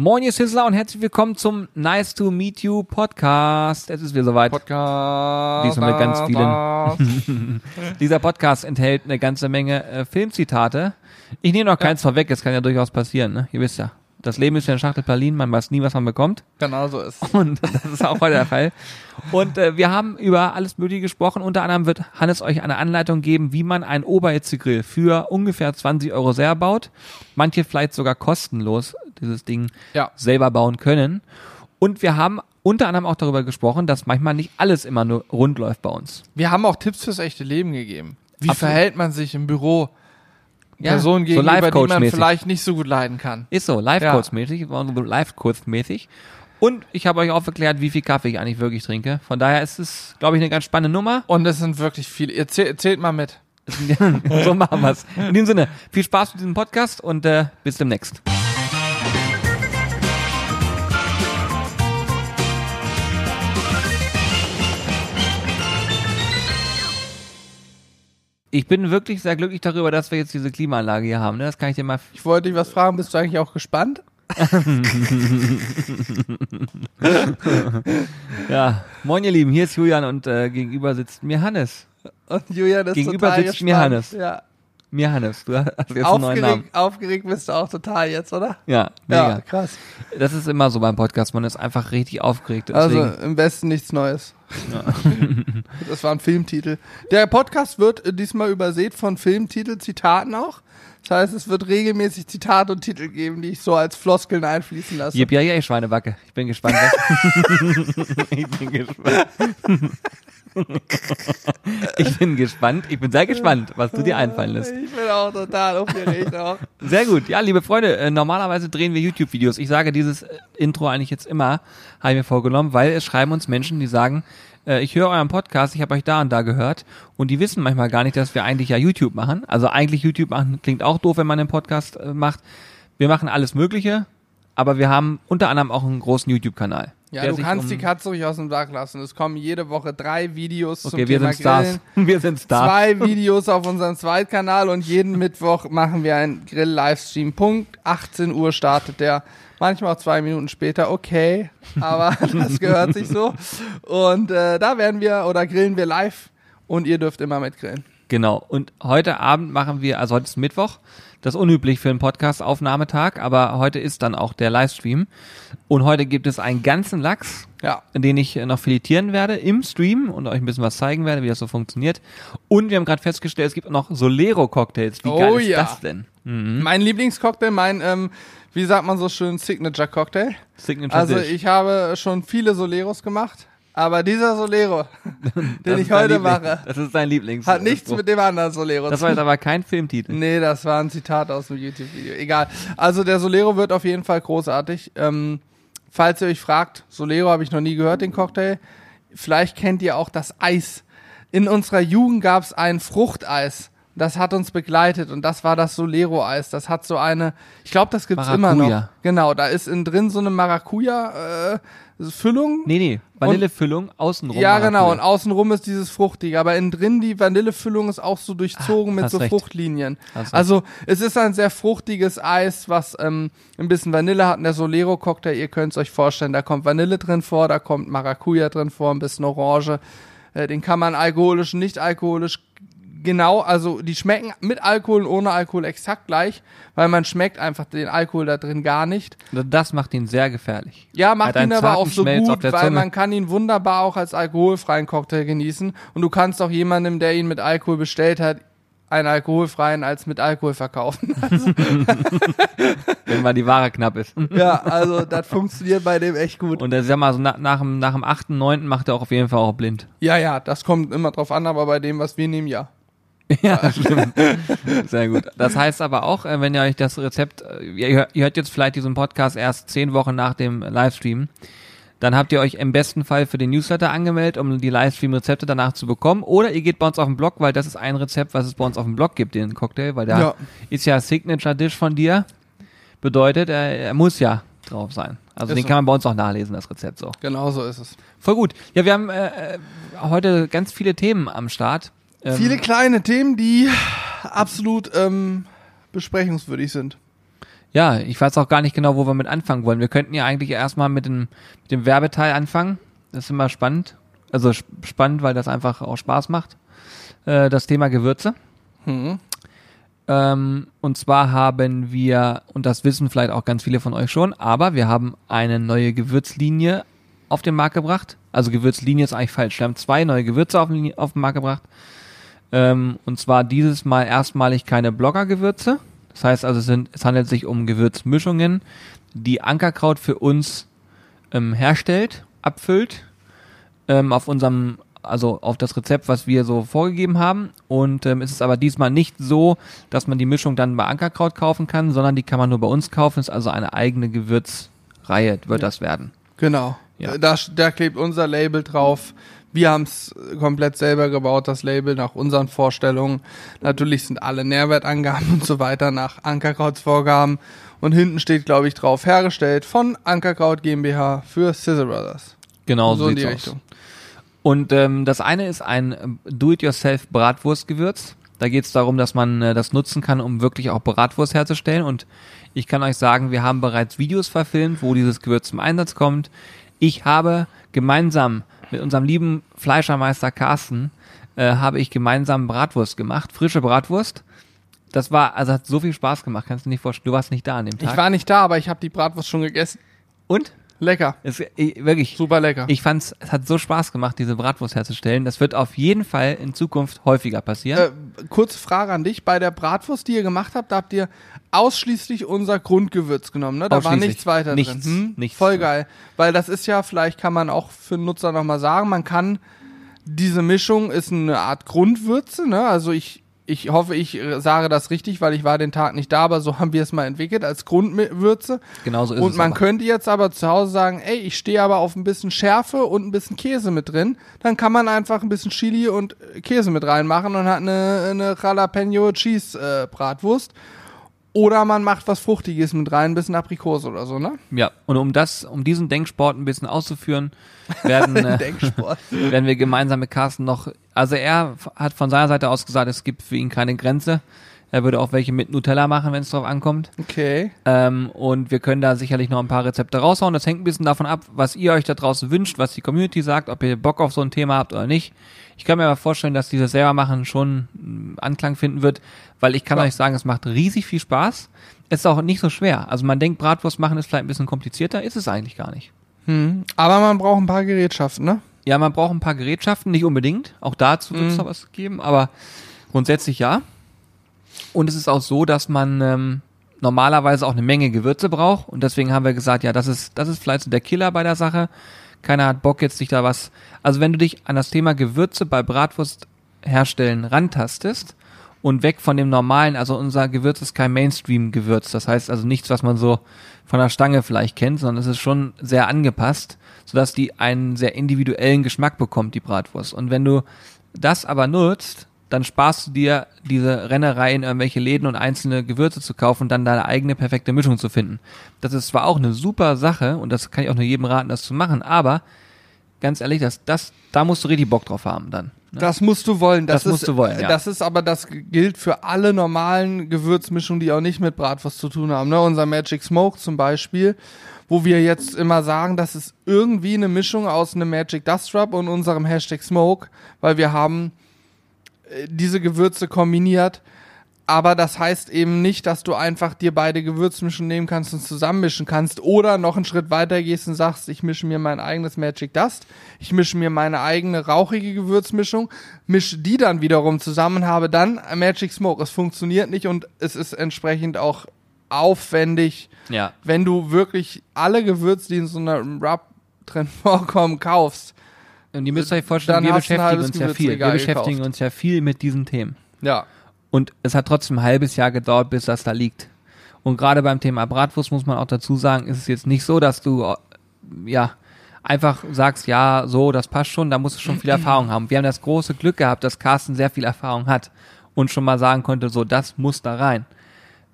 Moin, ihr Sizzler und herzlich willkommen zum Nice to Meet You Podcast. Es ist wieder soweit. Podcast. Diesmal mit ganz vielen. Dieser Podcast enthält eine ganze Menge äh, Filmzitate. Ich nehme noch keins vorweg, es kann ja durchaus passieren, ne? Ihr wisst ja. Das Leben ist ja eine Schachtel Berlin, man weiß nie, was man bekommt. Genau so ist. Und das ist auch heute der Fall. Und äh, wir haben über alles Mögliche gesprochen. Unter anderem wird Hannes euch eine Anleitung geben, wie man einen Oberhitzegrill für ungefähr 20 Euro selber baut. Manche vielleicht sogar kostenlos dieses Ding Ja. selber bauen können. Und wir haben unter anderem auch darüber gesprochen, dass manchmal nicht alles immer nur rund läuft bei uns. Wir haben auch Tipps fürs echte Leben gegeben. Wie Absolut. verhält man sich im Büro Ja, Personen so gegenüber, die man vielleicht nicht so gut leiden kann? Ist so, Live-Coach-mäßig, so Live-Coach-mäßig. Und ich habe euch aufgeklärt, wie viel Kaffee ich eigentlich wirklich trinke. Von daher ist es, glaube ich, eine ganz spannende Nummer. Und es sind wirklich viele. Ihr zählt, zählt mal mit. so machen wir's. In diesem Sinne, viel Spaß mit diesem Podcast und äh, bis demnächst. Ich bin wirklich sehr glücklich darüber, dass wir jetzt diese Klimaanlage hier haben. Ne? Das kann ich dir mal. Ich wollte dich was fragen, bist du eigentlich auch gespannt? Ja, moin ihr Lieben, hier ist Julian und äh, gegenüber sitzt mir Hannes. Und Julian ist Gegenüber total sitzt gespannt. mir Hannes. Ja. Mir Hannes, du hast jetzt einen neuen Namen. Aufgeregt, aufgeregt bist du auch total jetzt, oder? Ja, mega. Ja, krass. Das ist immer so beim Podcast, man ist einfach richtig aufgeregt. Also Deswegen, im Westen nichts Neues. Das war ein Filmtitel. Der Podcast wird diesmal übersät von Filmtitel-Zitaten auch. Das heißt, es wird regelmäßig Zitate und Titel geben, die ich so als Floskeln einfließen lasse. Jip, ja, ja, ich Schweinebacke. Ich bin gespannt. Ich bin gespannt. ich bin gespannt. Ich bin sehr gespannt, was du dir einfallen lässt. Ich bin auch total aufgeregt auch. Sehr gut. Ja, liebe Freunde, äh, normalerweise drehen wir YouTube-Videos. Ich sage dieses äh, Intro eigentlich jetzt immer, habe ich mir vorgenommen, weil es schreiben uns Menschen, die sagen, äh, ich höre euren Podcast, ich habe euch da und da gehört und die wissen manchmal gar nicht, dass wir eigentlich ja YouTube machen. Also eigentlich YouTube machen klingt auch doof, wenn man einen Podcast macht. Wir machen alles Mögliche, aber wir haben unter anderem auch einen großen YouTube-Kanal. Ja, du kannst um- die Katze ruhig aus dem Sack lassen. Es kommen jede Woche drei Videos Okay, zum wir Thema sind Stars. Grillen. Wir sind Stars. Zwei Videos auf unserem Zweitkanal und jeden Mittwoch machen wir einen Grill-Livestream. Punkt 18 Uhr startet der. Manchmal auch zwei Minuten später, okay, aber das gehört sich so. Und äh, da werden wir oder grillen wir live und ihr dürft immer mitgrillen. Genau. Und heute Abend machen wir, also heute ist Mittwoch, das ist unüblich für einen Podcast-Aufnahmetag, aber heute ist dann auch der Livestream. Und heute gibt es einen ganzen Lachs, Ja, den ich noch filetieren werde im Stream und euch ein bisschen was zeigen werde, wie das so funktioniert. Und wir haben gerade festgestellt, es gibt noch Solero-Cocktails. Wie Oh geil ist ja. das denn? Mhm. mein Lieblingscocktail, mein, ähm, wie sagt man so schön, Signature-Cocktail. Signature Also ich habe schon viele Soleros gemacht, aber dieser Solero, Das den ich heute Liebling- mache, Das ist dein Lieblings. hat nichts mit dem anderen Solero Das zu war jetzt aber kein Filmtitel. Nee, das war ein Zitat aus dem YouTube-Video. Egal. Also der Solero wird auf jeden Fall großartig. Ähm, falls ihr euch fragt, Solero habe ich noch nie gehört, den Cocktail. Vielleicht kennt ihr auch das Eis. In unserer Jugend gab es ein Fruchteis. Das hat uns begleitet und das war das Solero-Eis. Das hat so eine, ich glaube, das gibt's immer noch. Maracuja. Genau, da ist innen drin so eine Maracuja-Füllung. Nee, nee. Vanillefüllung, außenrum. Ja, genau. Und Maracuja. außenrum ist dieses Fruchtige. Aber innen drin die Vanillefüllung ist auch so durchzogen Ah, mit so recht. Fruchtlinien. Hast recht. Also es ist ein sehr fruchtiges Eis, was ähm, ein bisschen Vanille hat. Und der Solero-Cocktail, ihr könnt es euch vorstellen, da kommt Vanille drin vor, da kommt Maracuja drin vor, ein bisschen Orange. Äh, den kann man alkoholisch, nicht alkoholisch genau, also die schmecken mit Alkohol und ohne Alkohol exakt gleich, weil man schmeckt einfach den Alkohol da drin gar nicht. Das macht ihn sehr gefährlich. Ja, macht ihn aber auch so Schmelz gut, der weil man kann ihn wunderbar auch als alkoholfreien Cocktail genießen. Und du kannst auch jemandem, der ihn mit Alkohol bestellt hat, einen alkoholfreien als mit Alkohol verkaufen. wenn mal die Ware knapp ist. ja, also das funktioniert bei dem echt gut. Und er sag mal, so nach, nach, dem, nach dem 8., 9. macht er auch auf jeden Fall auch blind. Ja, ja, das kommt immer drauf an, aber bei dem, was wir nehmen, ja. Ja, stimmt. Sehr gut. Das heißt aber auch, äh, wenn ihr euch das Rezept, äh, ihr hört- jetzt vielleicht diesen Podcast erst zehn Wochen nach dem Livestream, dann habt ihr euch im besten Fall für den Newsletter angemeldet, um die Livestream-Rezepte danach zu bekommen. Oder ihr geht bei uns auf den Blog, weil das ist ein Rezept, was es bei uns auf dem Blog gibt, den Cocktail, weil da Ja. ist ja Signature Dish von dir. Bedeutet, er, er muss ja drauf sein. Also Ist den so. kann man bei uns auch nachlesen, das Rezept so. Genau so ist es. Voll gut. Ja, wir haben äh, äh, heute ganz viele Themen am Start. Ähm, Viele kleine Themen, die absolut ähm, besprechungswürdig sind. Ja, ich weiß auch gar nicht genau, wo wir mit anfangen wollen. Wir könnten ja eigentlich erstmal mit dem, mit dem Werbeteil anfangen. Das ist immer spannend. Also sp- spannend, weil das einfach auch Spaß macht. Äh, das Thema Gewürze. Hm. Ähm, und zwar haben wir, und das wissen vielleicht auch ganz viele von euch schon, aber wir haben eine neue Gewürzlinie auf den Markt gebracht. Also Gewürzlinie ist eigentlich falsch. Wir haben zwei neue Gewürze auf auf den Markt gebracht. Ähm, und zwar dieses Mal erstmalig keine Blogger-Gewürze. Das heißt also, es, sind, es handelt sich um Gewürzmischungen, die Ankerkraut für uns ähm, herstellt, abfüllt, ähm, auf unserem, also auf das Rezept, was wir so vorgegeben haben. Und ähm, es ist aber diesmal nicht so, dass man die Mischung dann bei Ankerkraut kaufen kann, sondern die kann man nur bei uns kaufen. Es ist also eine eigene Gewürzreihe, wird das werden. Genau. Ja. Da, da klebt unser Label drauf. Wir haben es komplett selber gebaut, das Label nach unseren Vorstellungen. Natürlich sind alle Nährwertangaben und so weiter nach Ankerkrautsvorgaben. Und hinten steht, glaube ich, drauf, hergestellt von Ankerkraut GmbH für Scissor Brothers. Genau so in die sieht's aus. Richtung. Und ähm, das eine ist ein ähm, Do-it-yourself-Bratwurstgewürz. Da geht es darum, dass man äh, das nutzen kann, um wirklich auch Bratwurst herzustellen. Und ich kann euch sagen, wir haben bereits Videos verfilmt, wo dieses Gewürz zum Einsatz kommt. Ich habe gemeinsam mit unserem lieben Fleischermeister Carsten, äh, habe ich gemeinsam Bratwurst gemacht, frische Bratwurst. Das war, also hat so viel Spaß gemacht, kannst du dir nicht vorstellen. Du warst nicht da an dem Tag. Ich war nicht da, aber ich habe die Bratwurst schon gegessen. Und? Lecker. Es, ich, wirklich, Super lecker. ich fand's, es hat so Spaß gemacht, diese Bratwurst herzustellen. Das wird auf jeden Fall in Zukunft häufiger passieren. Äh, kurze Frage an dich. Bei der Bratwurst, die ihr gemacht habt, da habt ihr ausschließlich unser Grundgewürz genommen, ne? Da war nichts weiter Nichts, drin. Hm? nichts Voll geil. Weil das ist ja, vielleicht kann man auch für den Nutzer nochmal sagen, man kann, diese Mischung ist eine Art Grundwürze, ne? Also ich, ich hoffe, ich äh, sage das richtig, weil ich war den Tag nicht da, aber so haben wir es mal entwickelt als Grundwürze. Genauso ist Und es. man aber. könnte jetzt aber zu Hause sagen, ey, ich stehe aber auf ein bisschen Schärfe und ein bisschen Käse mit drin. Dann kann man einfach ein bisschen Chili und äh, Käse mit reinmachen und hat eine, eine Jalapeno Cheese äh, Bratwurst. Oder man macht was Fruchtiges mit rein, ein bisschen Aprikose oder so, ne? Ja, und um das, um diesen Denksport ein bisschen auszuführen, werden, äh, werden wir gemeinsam mit Carsten noch, also er hat von seiner Seite aus gesagt, es gibt für ihn keine Grenze. Er würde auch welche mit Nutella machen, wenn es drauf ankommt. Okay. Ähm, und wir können da sicherlich noch ein paar Rezepte raushauen. Das hängt ein bisschen davon ab, was ihr euch da draußen wünscht, was die Community sagt, ob ihr Bock auf so ein Thema habt oder nicht. Ich kann mir aber vorstellen, dass dieses selber machen schon mm, Anklang finden wird, weil ich kann Ja. euch sagen, es macht riesig viel Spaß. Es ist auch nicht so schwer. Also man denkt, Bratwurst machen ist vielleicht ein bisschen komplizierter, ist es eigentlich gar nicht. Hm. Aber man braucht ein paar Gerätschaften, ne? Ja, man braucht ein paar Gerätschaften, nicht unbedingt. Auch dazu wird es Mhm. noch was geben, aber grundsätzlich ja. Und es ist auch so, dass man ähm, normalerweise auch eine Menge Gewürze braucht. Und deswegen haben wir gesagt, ja, das ist, das ist vielleicht so der Killer bei der Sache. Keiner hat Bock jetzt sich da was. Also wenn du dich an das Thema Gewürze bei Bratwurst herstellen rantastest und weg von dem normalen, also unser Gewürz ist kein Mainstream-Gewürz. Das heißt also nichts, was man so von der Stange vielleicht kennt, sondern es ist schon sehr angepasst, sodass die einen sehr individuellen Geschmack bekommt, die Bratwurst. Und wenn du das aber nutzt, dann sparst du dir diese Rennerei in irgendwelche Läden und einzelne Gewürze zu kaufen und dann deine eigene perfekte Mischung zu finden. Das ist zwar auch eine super Sache und das kann ich auch nur jedem raten, das zu machen, aber ganz ehrlich, das, das, da musst du richtig Bock drauf haben dann. Ne? Das musst du wollen. Das, Das musst ist, du wollen, ja. Das ist aber, das gilt für alle normalen Gewürzmischungen, die auch nicht mit Bratwurst zu tun haben. Ne? Unser Magic Smoke zum Beispiel, wo wir jetzt immer sagen, das ist irgendwie eine Mischung aus einem Magic Dust Rub und unserem Hashtag Smoke, weil wir haben äh, diese Gewürze kombiniert. Aber das heißt eben nicht, dass du einfach dir beide Gewürzmischungen nehmen kannst und zusammenmischen kannst oder noch einen Schritt weiter gehst und sagst, ich mische mir mein eigenes Magic Dust, ich mische mir meine eigene rauchige Gewürzmischung, mische die dann wiederum zusammen, habe dann Magic Smoke. Es funktioniert nicht und es ist entsprechend auch aufwendig, Ja. wenn du wirklich alle Gewürze, die in so einer Rub drin vorkommen, kaufst. Und ihr müsst euch vorstellen, wir beschäftigen uns ja viel. Wir beschäftigen gekauft. uns ja viel mit diesen Themen. Ja. Und es hat trotzdem ein halbes Jahr gedauert, bis das da liegt. Und gerade beim Thema Bratwurst muss man auch dazu sagen, ist es jetzt nicht so, dass du äh, ja einfach sagst, ja, so, das passt schon, da musst du schon viel Erfahrung haben. Wir haben das große Glück gehabt, dass Carsten sehr viel Erfahrung hat und schon mal sagen konnte, so, das muss da rein.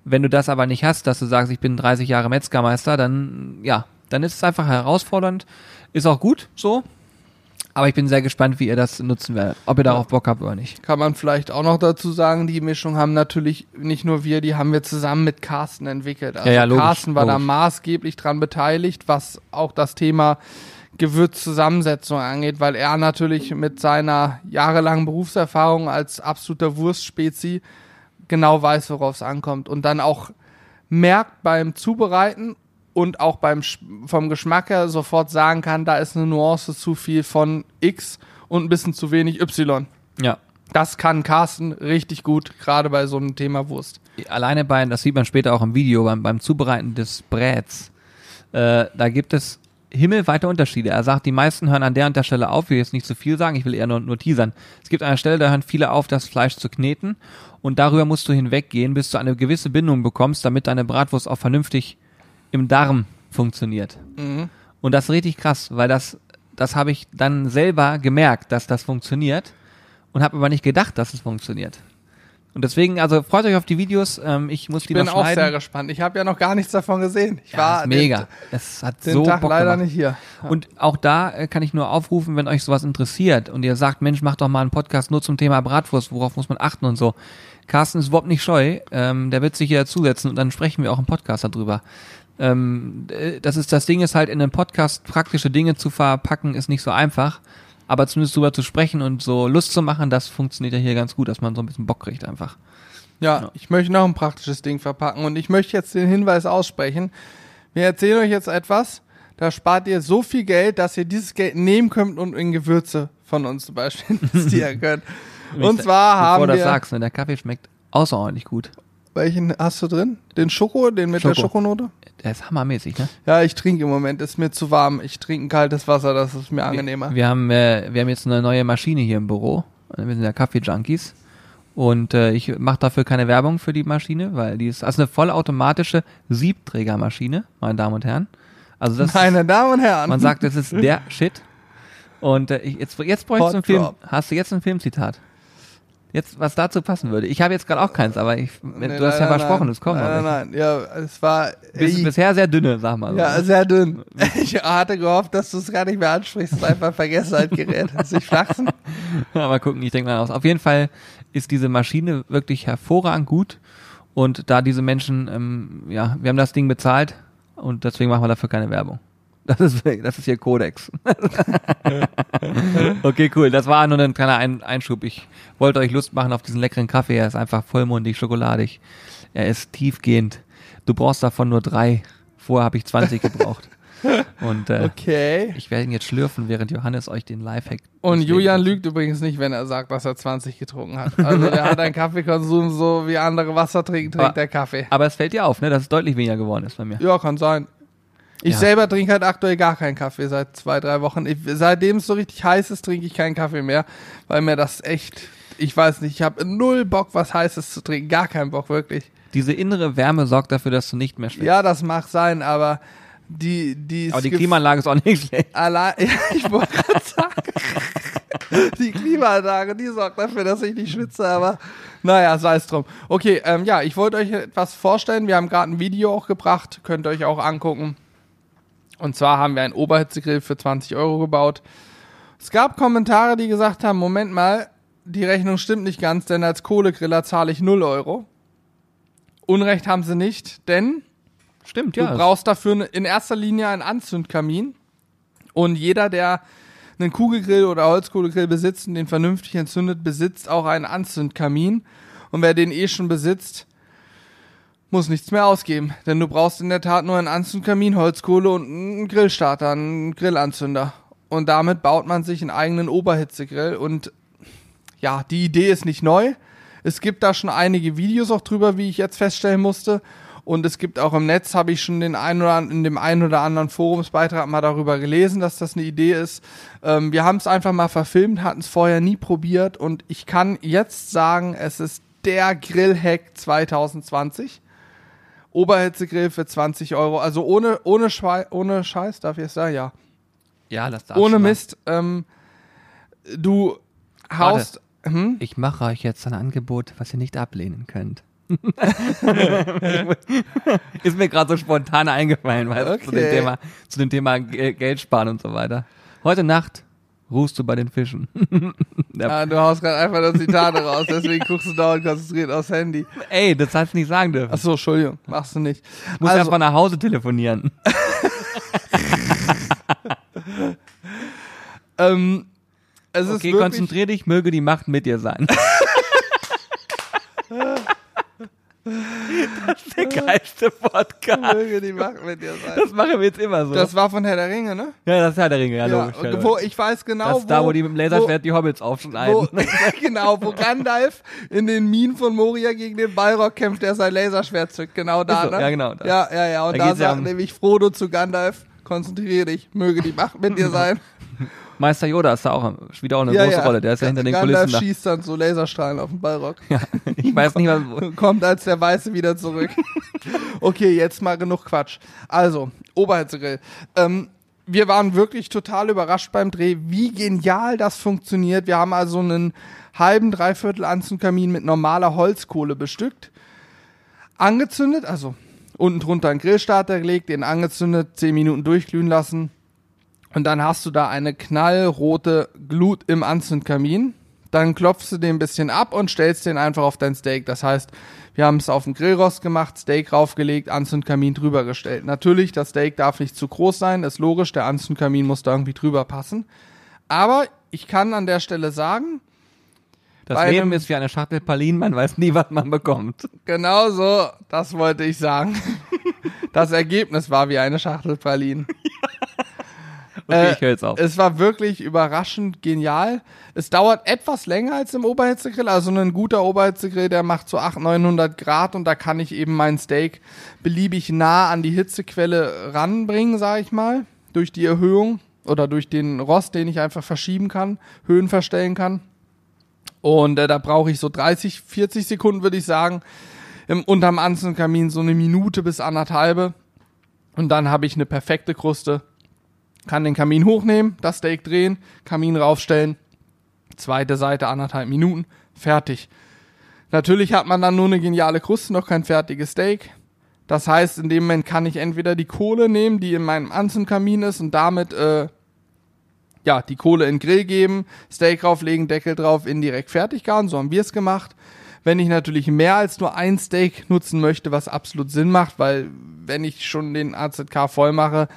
Wenn du das aber nicht hast, dass du sagst, ich bin 30 Jahre Metzgermeister, dann ja, dann ist es einfach herausfordernd. Ist auch gut so. Aber ich bin sehr gespannt, wie ihr das nutzen werdet. Ob ihr darauf Bock habt oder nicht. Kann man vielleicht auch noch dazu sagen, die Mischung haben natürlich nicht nur wir, die haben wir zusammen mit Carsten entwickelt. Also Ja, ja, logisch, Carsten war da logisch. maßgeblich dran beteiligt, was auch das Thema Gewürzzusammensetzung angeht, weil er natürlich mit seiner jahrelangen Berufserfahrung als absoluter Wurstspezi genau weiß, worauf es ankommt und dann auch merkt beim Zubereiten und auch beim vom Geschmack her sofort sagen kann, da ist eine Nuance zu viel von X und ein bisschen zu wenig Y. Ja. Das kann Carsten richtig gut, gerade bei so einem Thema Wurst. Alleine bei, das sieht man später auch im Video, beim, beim Zubereiten des Bräts, äh, da gibt es himmelweite Unterschiede. Er sagt, die meisten hören an der und der Stelle auf, ich will jetzt nicht zu viel sagen, ich will eher nur, nur teasern. Es gibt eine Stelle, da hören viele auf, das Fleisch zu kneten und darüber musst du hinweggehen, bis du eine gewisse Bindung bekommst, damit deine Bratwurst auch vernünftig im Darm funktioniert. Und das ist richtig krass, weil das, das habe ich dann selber gemerkt, dass das funktioniert und habe aber nicht gedacht, dass es funktioniert. Und deswegen, also freut euch auf die Videos. Ähm, ich muss Ich die bin noch auch schneiden. sehr gespannt. Ich habe ja noch gar nichts davon gesehen. Ich ja, war ist mega. Es hat den, so Tag Bock leider gemacht. nicht hier. Ja. Und auch da äh, kann ich nur aufrufen, wenn euch sowas interessiert und ihr sagt, Mensch, macht doch mal einen Podcast nur zum Thema Bratwurst, worauf muss man achten und so. Carsten ist überhaupt nicht scheu, ähm, der wird sich hier zusetzen und dann sprechen wir auch im Podcast darüber. Ähm, äh, das ist das Ding ist halt in einem Podcast praktische Dinge zu verpacken ist nicht so einfach, aber zumindest drüber zu sprechen und so Lust zu machen, das funktioniert ja hier ganz gut, dass man so ein bisschen Bock kriegt einfach. Ja, ich möchte noch ein praktisches Ding verpacken und ich möchte jetzt den Hinweis aussprechen. Wir erzählen euch jetzt etwas, da spart ihr so viel Geld, dass ihr dieses Geld nehmen könnt und in Gewürze von uns zum Beispiel investieren könnt. Und zwar Bevor haben du das wir, sagst, ne, der Kaffee schmeckt außerordentlich gut. Welchen hast du drin? Den Schoko, den mit der Schoko. Schokonote? Der ist hammermäßig, ne? Ja, ich trinke im Moment, ist mir zu warm. Ich trinke ein kaltes Wasser, das ist mir angenehmer. Wir, wir, haben, äh, wir haben jetzt eine neue Maschine hier im Büro. Wir sind ja Kaffee-Junkies. Und äh, ich mache dafür keine Werbung für die Maschine, weil die ist also eine vollautomatische Siebträgermaschine, meine Damen und Herren. Also das Meine Damen und Herren. man sagt, das ist der Shit. Und äh, ich, jetzt, jetzt bräuchtest du einen Film. Hast du jetzt ein Filmzitat? Jetzt, was dazu passen würde. Ich habe jetzt gerade auch keins, aber ich, Nee, du hast ja nein, versprochen, nein, es kommt. Nein, nein, nein. Ja, es war. Bis, Ey, bisher sehr dünne, sag mal. so. Ja, sehr dünn. Ich hatte gehofft, dass du es gar nicht mehr ansprichst. Es einfach ein Vergessenheitgerät. Hast dich flachsen? mal gucken, ich denke mal aus. Auf jeden Fall ist diese Maschine wirklich hervorragend gut. Und da diese Menschen, ähm, ja, wir haben das Ding bezahlt und deswegen machen wir dafür keine Werbung. Das ist, das ist hier Kodex. okay, cool. Das war nur ein kleiner ein Einschub. Ich wollte euch Lust machen auf diesen leckeren Kaffee. Er ist einfach vollmundig, schokoladig. Er ist tiefgehend. Du brauchst davon nur drei. Vorher habe ich 20 gebraucht. Und äh, Okay. ich werde ihn jetzt schlürfen, während Johannes euch den Lifehack. Und Julian lügt übrigens nicht, wenn er sagt, dass er 20 getrunken hat. Also der hat einen Kaffeekonsum so wie andere Wasser trinken, trinkt Aber- der Kaffee. Aber es fällt dir auf, ne, dass es deutlich weniger geworden ist bei mir. Ja, kann sein. Ich Ja. selber trinke halt aktuell gar keinen Kaffee seit zwei, drei Wochen. Ich, seitdem es so richtig heiß ist, trinke ich keinen Kaffee mehr, weil mir das echt, ich weiß nicht, ich habe null Bock, was Heißes zu trinken. Gar keinen Bock, wirklich. Diese innere Wärme sorgt dafür, dass du nicht mehr schwitzt. Ja, das mag sein, aber die, die, Aber die Klimaanlage ist auch nicht schlecht. Allein, ja, ich wollte gerade sagen, die Klimaanlage, die sorgt dafür, dass ich nicht schwitze, aber naja, sei es drum. Okay, ähm, ja, ich wollte euch etwas vorstellen. Wir haben gerade ein Video auch gebracht, könnt ihr euch auch angucken. Und zwar haben wir einen Oberhitzegrill für 20 Euro gebaut. Es gab Kommentare, die gesagt haben, Moment mal, die Rechnung stimmt nicht ganz, denn als Kohlegriller zahle ich 0 Euro. Unrecht haben sie nicht, denn Stimmt, Du ja. brauchst dafür ne- in erster Linie einen Anzündkamin. Und jeder, der einen Kugelgrill oder Holzkohlegrill besitzt und den vernünftig entzündet, besitzt auch einen Anzündkamin. Und wer den eh schon besitzt, muss nichts mehr ausgeben. Denn du brauchst in der Tat nur einen Anzündkamin, Holzkohle und einen Grillstarter, einen Grillanzünder. Und damit baut man sich einen eigenen Oberhitzegrill. Und ja, die Idee ist nicht neu. Es gibt da schon einige Videos auch drüber, wie ich jetzt feststellen musste. Und es gibt auch im Netz, habe ich schon den ein oder in dem einen oder anderen Forumsbeitrag mal darüber gelesen, dass das eine Idee ist. Ähm, wir haben es einfach mal verfilmt, hatten es vorher nie probiert und ich kann jetzt sagen, es ist der Grillhack 2020. Oberhitzegrill für 20 Euro, also ohne, ohne, Schwei ohne Scheiß, darf ich es sagen? Ja. ja, das darfst Ohne du. Mist, ähm, du haust, hm? Ich mache euch jetzt ein Angebot, was ihr nicht ablehnen könnt. ist mir gerade so spontan eingefallen, zu dem Okay. Thema, zu dem Thema Ge- Geld sparen und so weiter. Heute Nacht ruhst du bei den Fischen. Ah, du haust gerade einfach das Zitate raus, deswegen guckst du dauernd konzentriert aufs Handy. Ey, das hast du nicht sagen dürfen. Achso, Entschuldigung, machst du nicht. Du musst also, erst mal nach Hause telefonieren. ähm, es Okay, konzentrier dich, möge die Macht mit dir sein. Das ist der geilste Podcast. möge die Macht mit dir sein. Das machen wir jetzt immer so. Das war von Herr der Ringe, ne? ja, das ist ja der Ringe, ja, Ja, logisch. Ja, und wo, ich weiß genau, das ist da, wo die mit dem Laserschwert die Hobbits aufschneiden. wo, genau, wo Gandalf in den Minen von Moria gegen den Balrog kämpft, der sein Laserschwert zückt. Genau da, so, ne? ja, genau, da. Ja, ja, ja. Und Da da, ja sagt um- nämlich Frodo zu Gandalf, konzentriere dich, möge die Macht mit dir sein. Meister Yoda ist da auch wieder auch eine ja, große ja. Rolle. Der ist ja hinter den Gandalf Kulissen da. schießt dann so Laserstrahlen auf den Balrog. Ja, ich weiß nicht, was. Kommt als der Weiße wieder zurück. okay, jetzt mal genug Quatsch. Also, Oberhitzegrill. Ähm, wir waren wirklich total überrascht beim Dreh, wie genial das funktioniert. Wir haben also einen halben, dreiviertel Anzündkamin mit normaler Holzkohle bestückt. Angezündet, also unten drunter einen Grillstarter gelegt, den angezündet, 10 Minuten durchglühen lassen. Und dann hast du da eine knallrote Glut im Anzündkamin. Dann klopfst du den ein bisschen ab und stellst den einfach auf dein Steak. Das heißt, wir haben es auf dem Grillrost gemacht, Steak raufgelegt, Anzündkamin drüber gestellt. Natürlich, das Steak darf nicht zu groß sein, ist logisch, der Anzündkamin muss da irgendwie drüber passen. Aber ich kann an der Stelle sagen, Das Leben einem- ist wie eine Schachtel Pralinen, man weiß nie, was man bekommt. genau so, das wollte ich sagen. Das Ergebnis war wie eine Schachtel Pralinen. Okay, Äh, ich höre jetzt auf. Es war wirklich überraschend genial. Es dauert etwas länger als im Oberhitzegrill. Also ein guter Oberhitzegrill, der macht so 800, 900 Grad und da kann ich eben mein Steak beliebig nah an die Hitzequelle ranbringen, sage ich mal, durch die Erhöhung oder durch den Rost, den ich einfach verschieben kann, Höhen verstellen kann. Und äh, da brauche ich so 30, 40 Sekunden, würde ich sagen, im, unterm Anzündkamin so eine Minute bis anderthalbe. Und dann habe ich eine perfekte Kruste kann den Kamin hochnehmen, das Steak drehen, Kamin raufstellen, zweite Seite anderthalb Minuten, fertig. Natürlich hat man dann nur eine geniale Kruste, noch kein fertiges Steak. Das heißt, in dem Moment kann ich entweder die Kohle nehmen, die in meinem Anzündkamin ist und damit äh, ja die Kohle in den Grill geben, Steak drauflegen, Deckel drauf, indirekt fertig garen. So haben wir es gemacht. Wenn ich natürlich mehr als nur ein Steak nutzen möchte, was absolut Sinn macht, weil wenn ich schon den AZK voll mache,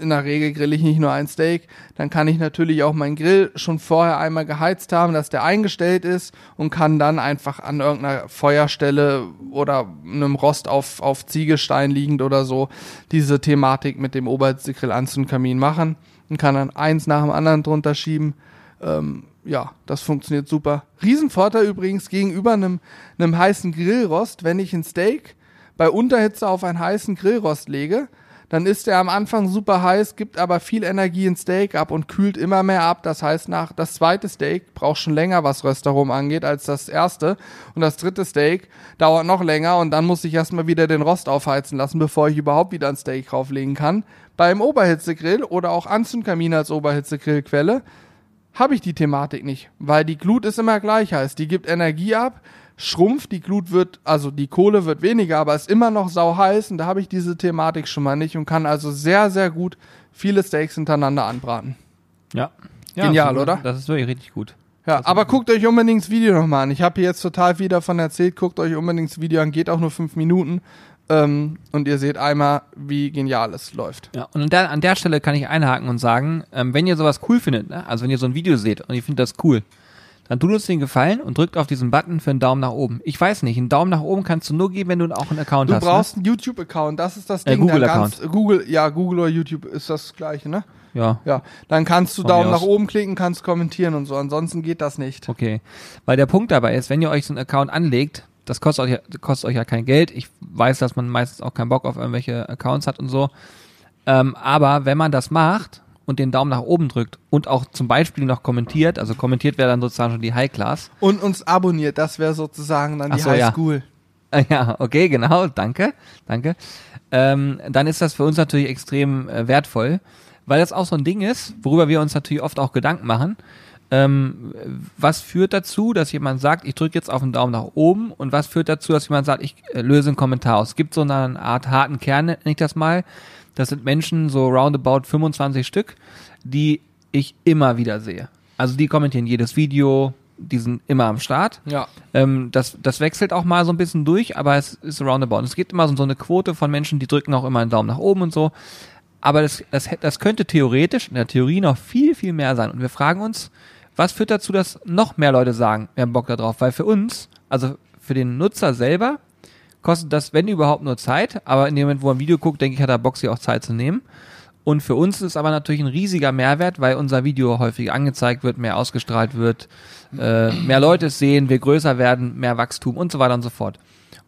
in der Regel grill ich nicht nur ein Steak, dann kann ich natürlich auch meinen Grill schon vorher einmal geheizt haben, dass der eingestellt ist und kann dann einfach an irgendeiner Feuerstelle oder einem Rost auf, auf Ziegelstein liegend oder so diese Thematik mit dem Oberhitzegrill Anzündkamin machen und kann dann eins nach dem anderen drunter schieben. Ähm, ja, das funktioniert super. Riesenvorteil übrigens gegenüber einem, einem heißen Grillrost, wenn ich ein Steak bei Unterhitze auf einen heißen Grillrost lege, dann ist er am Anfang super heiß, gibt aber viel Energie ins Steak ab und kühlt immer mehr ab. Das heißt, nach das zweite Steak braucht schon länger, was Röstarom angeht, als das erste. Und das dritte Steak dauert noch länger und dann muss ich erstmal wieder den Rost aufheizen lassen, bevor ich überhaupt wieder ein Steak drauflegen kann. Beim Oberhitzegrill oder auch Anzündkamin als Oberhitzegrillquelle habe ich die Thematik nicht, weil die Glut ist immer gleich heiß. Die gibt Energie ab, schrumpft, die Glut wird, also die Kohle wird weniger, aber ist immer noch sau heiß und da habe ich diese Thematik schon mal nicht und kann also sehr, sehr gut viele Steaks hintereinander anbraten. Ja. ja Genial, das oder? Das ist wirklich richtig gut. Ja, aber guckt euch unbedingt das Video nochmal an. Ich habe hier jetzt total viel davon erzählt. Guckt euch unbedingt das Video an, geht auch nur fünf Minuten. Ähm, und ihr seht einmal, wie genial es läuft. Ja, und an der, an der Stelle kann ich einhaken und sagen, ähm, wenn ihr sowas cool findet, ne? also wenn ihr so ein Video seht und ihr findet das cool, dann tut uns den Gefallen und drückt auf diesen Button für einen Daumen nach oben. Ich weiß nicht, einen Daumen nach oben kannst du nur geben, wenn du auch einen Account Du hast. brauchst einen YouTube-Account, das ist das Äh, Ding. Dann Google-Account. Google, ja, Google oder YouTube ist das gleiche, ne? ne? Ja, Ja, dann kannst du Von Daumen nach oben klicken, kannst kommentieren und so. Ansonsten geht das nicht. okay. Weil der Punkt dabei ist, wenn ihr euch so einen Account anlegt, das kostet euch, ja- kostet euch ja kein Geld. Ich weiß, dass man meistens auch keinen Bock auf irgendwelche Accounts hat und so. Ähm, aber wenn man das macht und den Daumen nach oben drückt und auch zum Beispiel noch kommentiert, also kommentiert wäre dann sozusagen schon die High Class, Und uns abonniert, das wäre sozusagen dann Ach die so, High ja. School. Ah, Ja, okay, genau, danke, danke. Ähm, dann ist das für uns natürlich extrem äh, wertvoll, weil das auch so ein Ding ist, worüber wir uns natürlich oft auch Gedanken machen. Ähm, was führt dazu, dass jemand sagt, ich drücke jetzt auf den Daumen nach oben und was führt dazu, dass jemand sagt, ich äh, löse einen Kommentar aus? Es gibt so eine Art harten Kern, nenne ich das mal. Das sind Menschen, so roundabout 25 Stück, die ich immer wieder sehe. Also die kommentieren jedes Video, die sind immer am Start. Ja. Ähm, das, das wechselt auch mal so ein bisschen durch, aber es ist roundabout. Es gibt immer so, so eine Quote von Menschen, die drücken auch immer einen Daumen nach oben und so. Aber das, das, das könnte theoretisch, in der Theorie noch viel, viel mehr sein. Und wir fragen uns, was führt dazu, dass noch mehr Leute sagen, wir haben Bock da drauf? Weil für uns, also für den Nutzer selber, kostet das, wenn überhaupt, nur Zeit. Aber in dem Moment, wo er ein Video guckt, denke ich, hat er Bock, sich auch Zeit zu nehmen. Und für uns ist aber natürlich ein riesiger Mehrwert, weil unser Video häufig angezeigt wird, mehr ausgestrahlt wird, äh, mehr Leute es sehen, wir größer werden, mehr Wachstum und so weiter und so fort.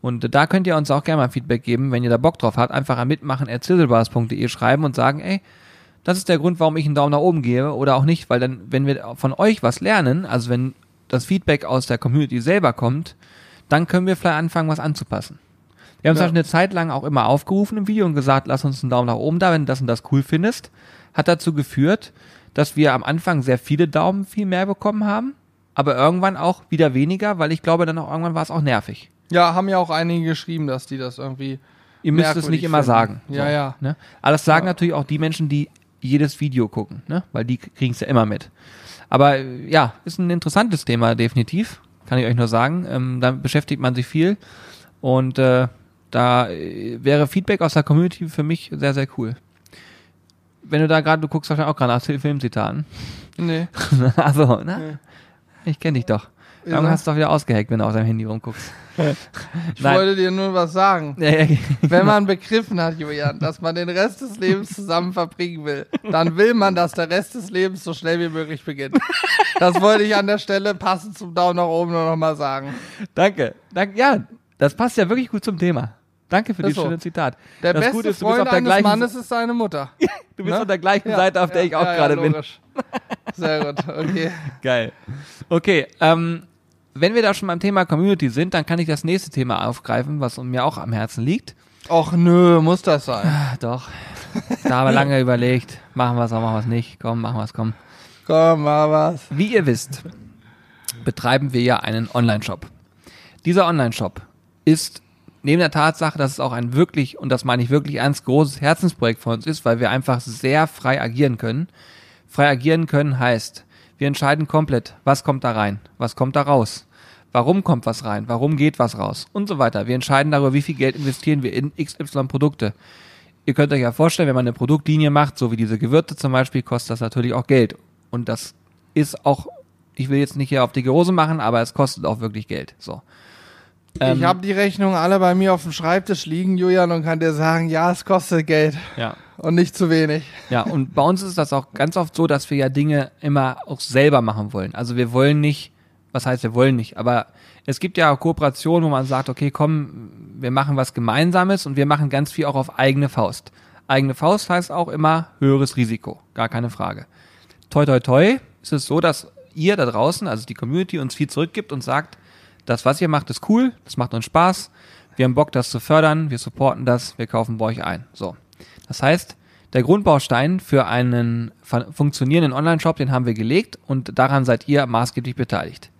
Und da könnt ihr uns auch gerne mal Feedback geben, wenn ihr da Bock drauf habt. Einfach an mitmachen.zizzlebars.de schreiben und sagen, ey, das ist der Grund, warum ich einen Daumen nach oben gebe oder auch nicht, weil dann, wenn wir von euch was lernen, also wenn das Feedback aus der Community selber kommt, dann können wir vielleicht anfangen, was anzupassen. Wir haben Ja. zum Beispiel eine Zeit lang auch immer aufgerufen im Video und gesagt, lass uns einen Daumen nach oben da, wenn du das und das cool findest. Hat dazu geführt, dass wir am Anfang sehr viele Daumen viel mehr bekommen haben, aber irgendwann auch wieder weniger, weil ich glaube, dann auch irgendwann war es auch nervig. Ja, haben ja auch einige geschrieben, dass die das irgendwie. Ihr müsst es nicht immer finden. sagen. Ja, ja. Ne? Aber das sagen Ja. natürlich auch die Menschen, die jedes Video gucken, ne? weil die kriegen es ja immer mit. Aber ja, ist ein interessantes Thema, definitiv. Kann ich euch nur sagen. Ähm, da beschäftigt man sich viel. Und äh, da äh, wäre Feedback aus der Community für mich sehr, sehr cool. Wenn du da gerade, du guckst wahrscheinlich auch gerade nach Filmzitaten. Nee. also, na, Nee. ich kenne dich doch. Irgendwann er? hast du doch wieder ausgehackt, wenn du auf deinem Handy rumguckst. Ich Nein. wollte dir nur was sagen. Ja, ja, Wenn man begriffen hat, Julian, dass man den Rest des Lebens zusammen verbringen will, dann will man, dass der Rest des Lebens so schnell wie möglich beginnt. Das wollte ich an der Stelle passend zum Daumen nach oben nur noch mal sagen. Danke. Danke. Ja, das passt ja wirklich gut zum Thema. Danke für Ist dieses so. schöne Zitat. Der das beste Gute ist, du bist Freund auf der eines gleichen, Mannes ist seine Mutter. du bist ne? auf der gleichen Ja, Seite, auf der ja, ich auch ja, gerade bin. Sehr gut, okay. Geil. Okay, ähm, wenn wir da schon beim Thema Community sind, dann kann ich das nächste Thema aufgreifen, was mir auch am Herzen liegt. Och nö, muss das sein. Ah, doch. Da haben wir lange überlegt, machen wir es machen wir es nicht. Komm, machen wir es, komm. Komm, mal was. Wie ihr wisst, betreiben wir ja einen Online-Shop. Dieser Online-Shop ist neben der Tatsache, dass es auch ein wirklich, und das meine ich wirklich ernst, großes Herzensprojekt von uns ist, weil wir einfach sehr frei agieren können. Frei agieren können heißt, wir entscheiden komplett, was kommt da rein, was kommt da raus, warum kommt was rein, warum geht was raus und so weiter. Wir entscheiden darüber, wie viel Geld investieren wir in XY Produkte. Ihr könnt euch ja vorstellen, wenn man eine Produktlinie macht, so wie diese Gewürze zum Beispiel, kostet das natürlich auch Geld. Und das ist auch, ich will jetzt nicht hier auf die Hose machen, aber es kostet auch wirklich Geld. So. Ähm, ich habe die Rechnungen alle bei mir auf dem Schreibtisch liegen, Julian, und kann dir sagen, ja, es kostet Geld ja. und nicht zu wenig. Ja, und bei uns ist das auch ganz oft so, dass wir ja Dinge immer auch selber machen wollen. Also wir wollen nicht, was heißt wir wollen nicht, aber es gibt ja auch Kooperationen, wo man sagt, okay, komm, wir machen was Gemeinsames und wir machen ganz viel auch auf eigene Faust. Eigene Faust heißt auch immer höheres Risiko, gar keine Frage. Toi, toi, toi ist es so, dass ihr da draußen, also die Community, uns viel zurückgibt und sagt, das, was ihr macht, ist cool, das macht uns Spaß, wir haben Bock, das zu fördern, wir supporten das, wir kaufen bei euch ein. So. Das heißt, der Grundbaustein für einen fun- funktionierenden Online-Shop, den haben wir gelegt und daran seid ihr maßgeblich beteiligt.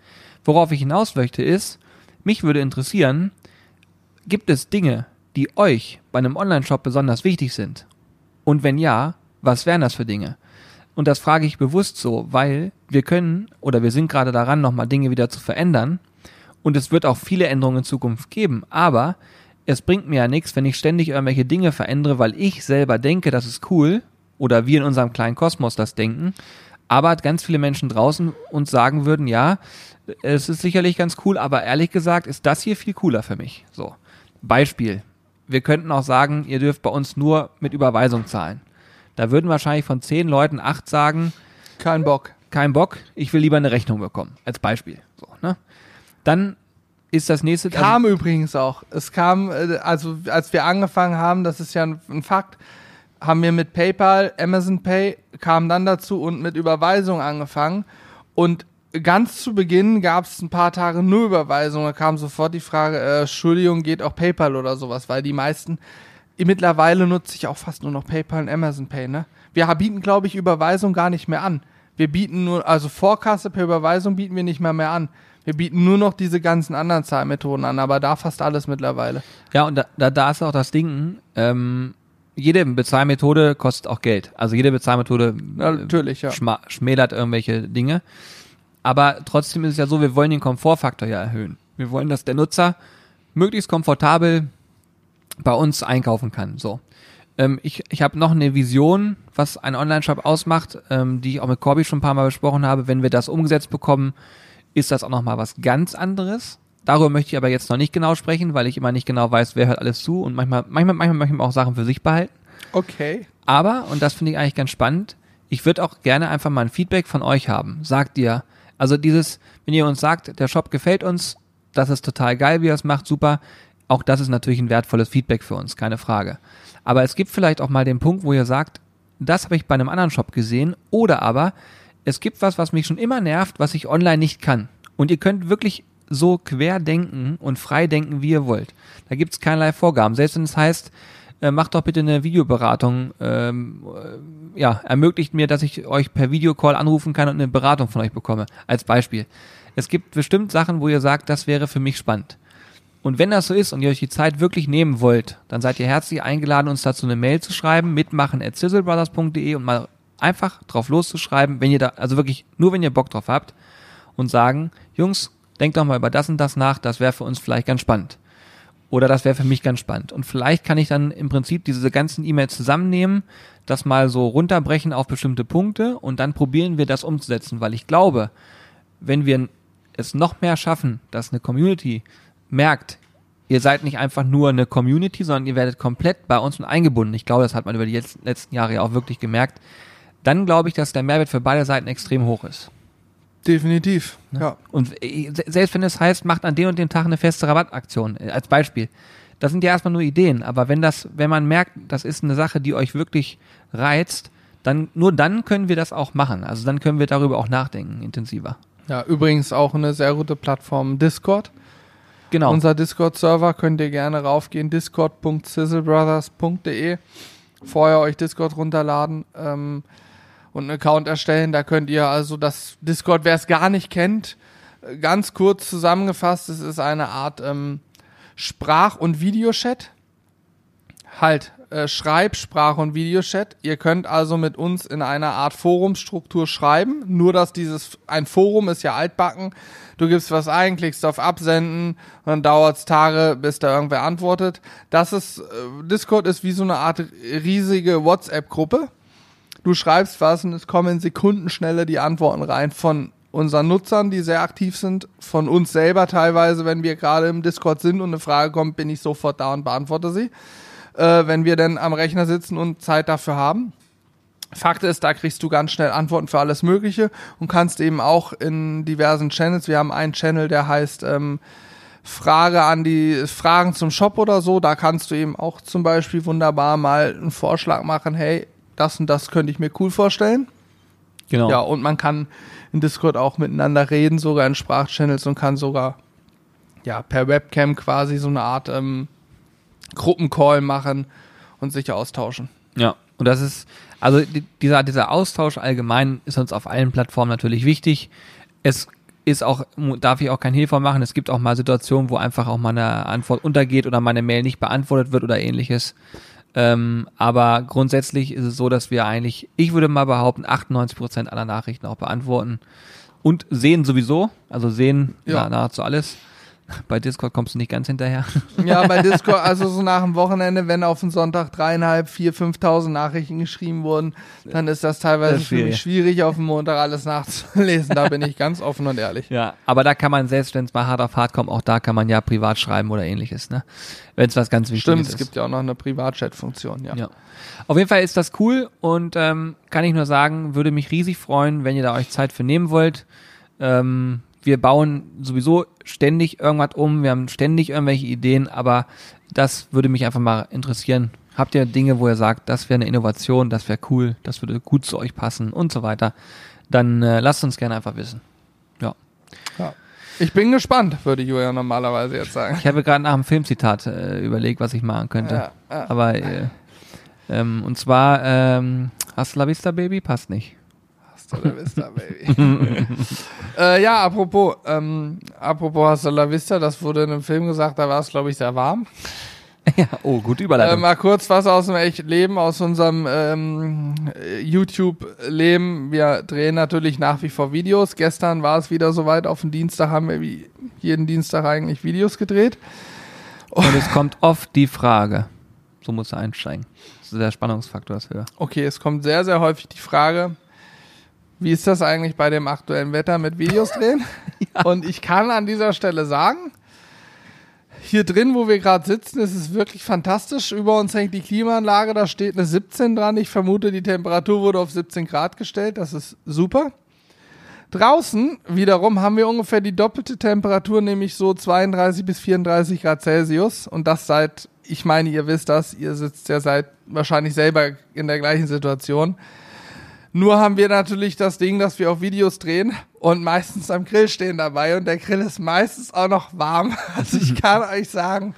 Worauf ich hinaus möchte ist, mich würde interessieren, gibt es Dinge, die euch bei einem Online-Shop besonders wichtig sind? Und wenn ja, was wären das für Dinge? Und das frage ich bewusst so, weil wir können oder wir sind gerade daran, nochmal Dinge wieder zu verändern. Und es wird auch viele Änderungen in Zukunft geben. Aber es bringt mir ja nichts, wenn ich ständig irgendwelche Dinge verändere, weil ich selber denke, das ist cool. Oder wir in unserem kleinen Kosmos das denken. Aber ganz viele Menschen draußen uns sagen würden, ja, es ist sicherlich ganz cool, aber ehrlich gesagt ist das hier viel cooler für mich. So. Beispiel. Wir könnten auch sagen, ihr dürft bei uns nur mit Überweisung zahlen. Da würden wahrscheinlich von zehn Leuten acht sagen, Kein Bock. kein Bock, ich will lieber eine Rechnung bekommen. Als Beispiel. Dann ist das nächste. also- Kam übrigens auch. Es kam, äh, also als wir angefangen haben, das ist ja ein, ein Fakt, haben wir mit PayPal, Amazon Pay, kam dann dazu und mit Überweisung angefangen. Und ganz zu Beginn gab es ein paar Tage nur Überweisung. Da kam sofort die Frage, äh, Entschuldigung, geht auch PayPal oder sowas, weil die meisten, mittlerweile nutze ich auch fast nur noch PayPal und Amazon Pay, ne? Wir bieten, glaube ich, Überweisung gar nicht mehr an. Wir bieten nur, also Vorkasse per Überweisung bieten wir nicht mehr mehr an. Wir bieten nur noch diese ganzen anderen Zahlmethoden an, aber da fast alles mittlerweile. Ja, und da, da, da ist auch das Ding, ähm, jede Bezahlmethode kostet auch Geld. Also jede Bezahlmethode natürlich, ja. schmälert irgendwelche Dinge. Aber trotzdem ist es ja so, wir wollen den Komfortfaktor ja erhöhen. Wir wollen, dass der Nutzer möglichst komfortabel bei uns einkaufen kann. So. Ähm, ich ich habe noch eine Vision, was ein Online-Shop ausmacht, ähm, die ich auch mit Corby schon ein paar Mal besprochen habe. Wenn wir das umgesetzt bekommen, ist das auch nochmal was ganz anderes. Darüber möchte ich aber jetzt noch nicht genau sprechen, weil ich immer nicht genau weiß, wer hört alles zu und manchmal, manchmal, manchmal möchte man auch Sachen für sich behalten. Okay. Aber, und das finde ich eigentlich ganz spannend, ich würde auch gerne einfach mal ein Feedback von euch haben. Sagt ihr, also dieses, wenn ihr uns sagt, der Shop gefällt uns, das ist total geil, wie er es macht, super. Auch das ist natürlich ein wertvolles Feedback für uns, keine Frage. Aber es gibt vielleicht auch mal den Punkt, wo ihr sagt, das habe ich bei einem anderen Shop gesehen. Oder aber, es gibt was, was mich schon immer nervt, was ich online nicht kann. Und ihr könnt wirklich so quer denken und frei denken, wie ihr wollt. Da gibt es keinerlei Vorgaben. Selbst wenn es heißt, äh, macht doch bitte eine Videoberatung, ähm, äh, ja, ermöglicht mir, dass ich euch per Videocall anrufen kann und eine Beratung von euch bekomme, als Beispiel. Es gibt bestimmt Sachen, wo ihr sagt, das wäre für mich spannend. Und wenn das so ist und ihr euch die Zeit wirklich nehmen wollt, dann seid ihr herzlich eingeladen, uns dazu eine Mail zu schreiben, mitmachen at sizzlebrothers.de und mal einfach drauf loszuschreiben, wenn ihr da, also wirklich nur wenn ihr Bock drauf habt und sagen, Jungs, denkt doch mal über das und das nach, das wäre für uns vielleicht ganz spannend. Oder das wäre für mich ganz spannend. Und vielleicht kann ich dann im Prinzip diese ganzen E-Mails zusammennehmen, das mal so runterbrechen auf bestimmte Punkte und dann probieren wir das umzusetzen, weil ich glaube, wenn wir es noch mehr schaffen, dass eine Community merkt, ihr seid nicht einfach nur eine Community, sondern ihr werdet komplett bei uns mit eingebunden. Ich glaube, das hat man über die letzten Jahre ja auch wirklich gemerkt. Dann glaube ich, dass der Mehrwert für beide Seiten extrem hoch ist. Definitiv. Ja. Und äh, se- selbst wenn es heißt, macht an dem und dem Tag eine feste Rabattaktion, äh, als Beispiel. Das sind ja erstmal nur Ideen, aber wenn das, wenn man merkt, das ist eine Sache, die euch wirklich reizt, dann, nur dann können wir das auch machen. Also dann können wir darüber auch nachdenken, intensiver. Ja, übrigens auch eine sehr gute Plattform Discord. Genau. Unser Discord-Server könnt ihr gerne raufgehen, discord.sizzlebrothers.de. Vorher euch Discord runterladen ähm, und einen Account erstellen. Da könnt ihr also das Discord, wer es gar nicht kennt, äh, ganz kurz zusammengefasst, es ist eine Art ähm, Sprach- und Videochat. Halt, äh, Schreib-, Sprach- und Videochat. Ihr könnt also mit uns in einer Art Forumstruktur schreiben. Nur, dass dieses, ein Forum ist ja altbacken. Du gibst was ein, klickst auf Absenden dann dauert es Tage, bis da irgendwer antwortet. Das ist, äh, Discord ist wie so eine Art riesige WhatsApp-Gruppe. Du schreibst was und es kommen in Sekundenschnelle die Antworten rein von unseren Nutzern, die sehr aktiv sind, von uns selber teilweise, wenn wir gerade im Discord sind und eine Frage kommt, bin ich sofort da und beantworte sie äh, wenn wir dann am Rechner sitzen und Zeit dafür haben. Fakt ist, da kriegst du ganz schnell Antworten für alles Mögliche und kannst eben auch in diversen Channels, wir haben einen Channel, der heißt ähm, Frage an die Fragen zum Shop oder so, da kannst du eben auch zum Beispiel wunderbar mal einen Vorschlag machen, hey, das und das könnte ich mir cool vorstellen. genau. Ja, und man kann in Discord auch miteinander reden, sogar in Sprachchannels und kann sogar ja per Webcam quasi so eine Art ähm, Gruppencall machen und sich austauschen. Ja, und das ist, also die- dieser, dieser Austausch allgemein ist uns auf allen Plattformen natürlich wichtig. Es ist auch, darf ich auch kein von machen, es gibt auch mal Situationen, wo einfach auch mal eine Antwort untergeht oder meine Mail nicht beantwortet wird oder ähnliches. Ähm, aber grundsätzlich ist es so, dass wir eigentlich, ich würde mal behaupten, 98 Prozent aller Nachrichten auch beantworten und sehen sowieso, also sehen Ja. na, nahezu alles. Bei Discord kommst du nicht ganz hinterher. Ja, bei Discord, also so nach dem Wochenende, wenn auf den Sonntag dreieinhalb, vier, 5.000 Nachrichten geschrieben wurden, dann ist das teilweise Das ist für mich schwierig, auf dem Montag alles nachzulesen. Da bin ich ganz offen und ehrlich. Ja, aber da kann man selbst, wenn es mal hart auf hart kommt, auch da kann man ja privat schreiben oder ähnliches, ne? Wenn es was ganz Wichtiges Stimmt, ist. es gibt ja auch noch eine Privatchat-Funktion, ja. ja. Auf jeden Fall ist das cool und ähm, kann ich nur sagen, würde mich riesig freuen, wenn ihr da euch Zeit für nehmen wollt. Ähm, wir bauen sowieso ständig irgendwas um, wir haben ständig irgendwelche Ideen, aber das würde mich einfach mal interessieren. Habt ihr Dinge, wo ihr sagt, das wäre eine Innovation, das wäre cool, das würde gut zu euch passen und so weiter, dann äh, lasst uns gerne einfach wissen. Ja. ja. Ich bin gespannt, würde Julia normalerweise jetzt sagen. Ich habe gerade nach einem Filmzitat äh, überlegt, was ich machen könnte. Ja, ja. Aber äh, ähm, und zwar ähm, Hasta la vista, Baby, passt nicht. Hasta la vista, baby. äh, ja, apropos, ähm, apropos Hasta la vista, das wurde in einem Film gesagt, da war es, glaube ich, sehr warm. Ja, oh, gute Äh, Überleitung. mal kurz was aus dem echten Leben, aus unserem ähm, äh, YouTube-Leben. Wir drehen natürlich nach wie vor Videos. Gestern war es wieder soweit. Auf den Dienstag haben wir wie jeden Dienstag eigentlich Videos gedreht. Und es kommt oft die Frage, so muss er einsteigen. Der Spannungsfaktor ist höher. Okay, es kommt sehr, sehr häufig die Frage, wie ist das eigentlich bei dem aktuellen Wetter mit Videos drehen? Und ich kann an dieser Stelle sagen, hier drin, wo wir gerade sitzen, ist es wirklich fantastisch. Über uns hängt die Klimaanlage, da steht eine 17 dran. Ich vermute, die Temperatur wurde auf 17 Grad gestellt. Das ist super. Draußen wiederum haben wir ungefähr die doppelte Temperatur, nämlich so 32 bis 34 Grad Celsius. Und das seit, ich meine, ihr wisst das, ihr sitzt ja seit wahrscheinlich selber in der gleichen Situation. Nur haben wir natürlich das Ding, dass wir auch Videos drehen und meistens am Grill stehen dabei und der Grill ist meistens auch noch warm. Also ich kann euch sagen,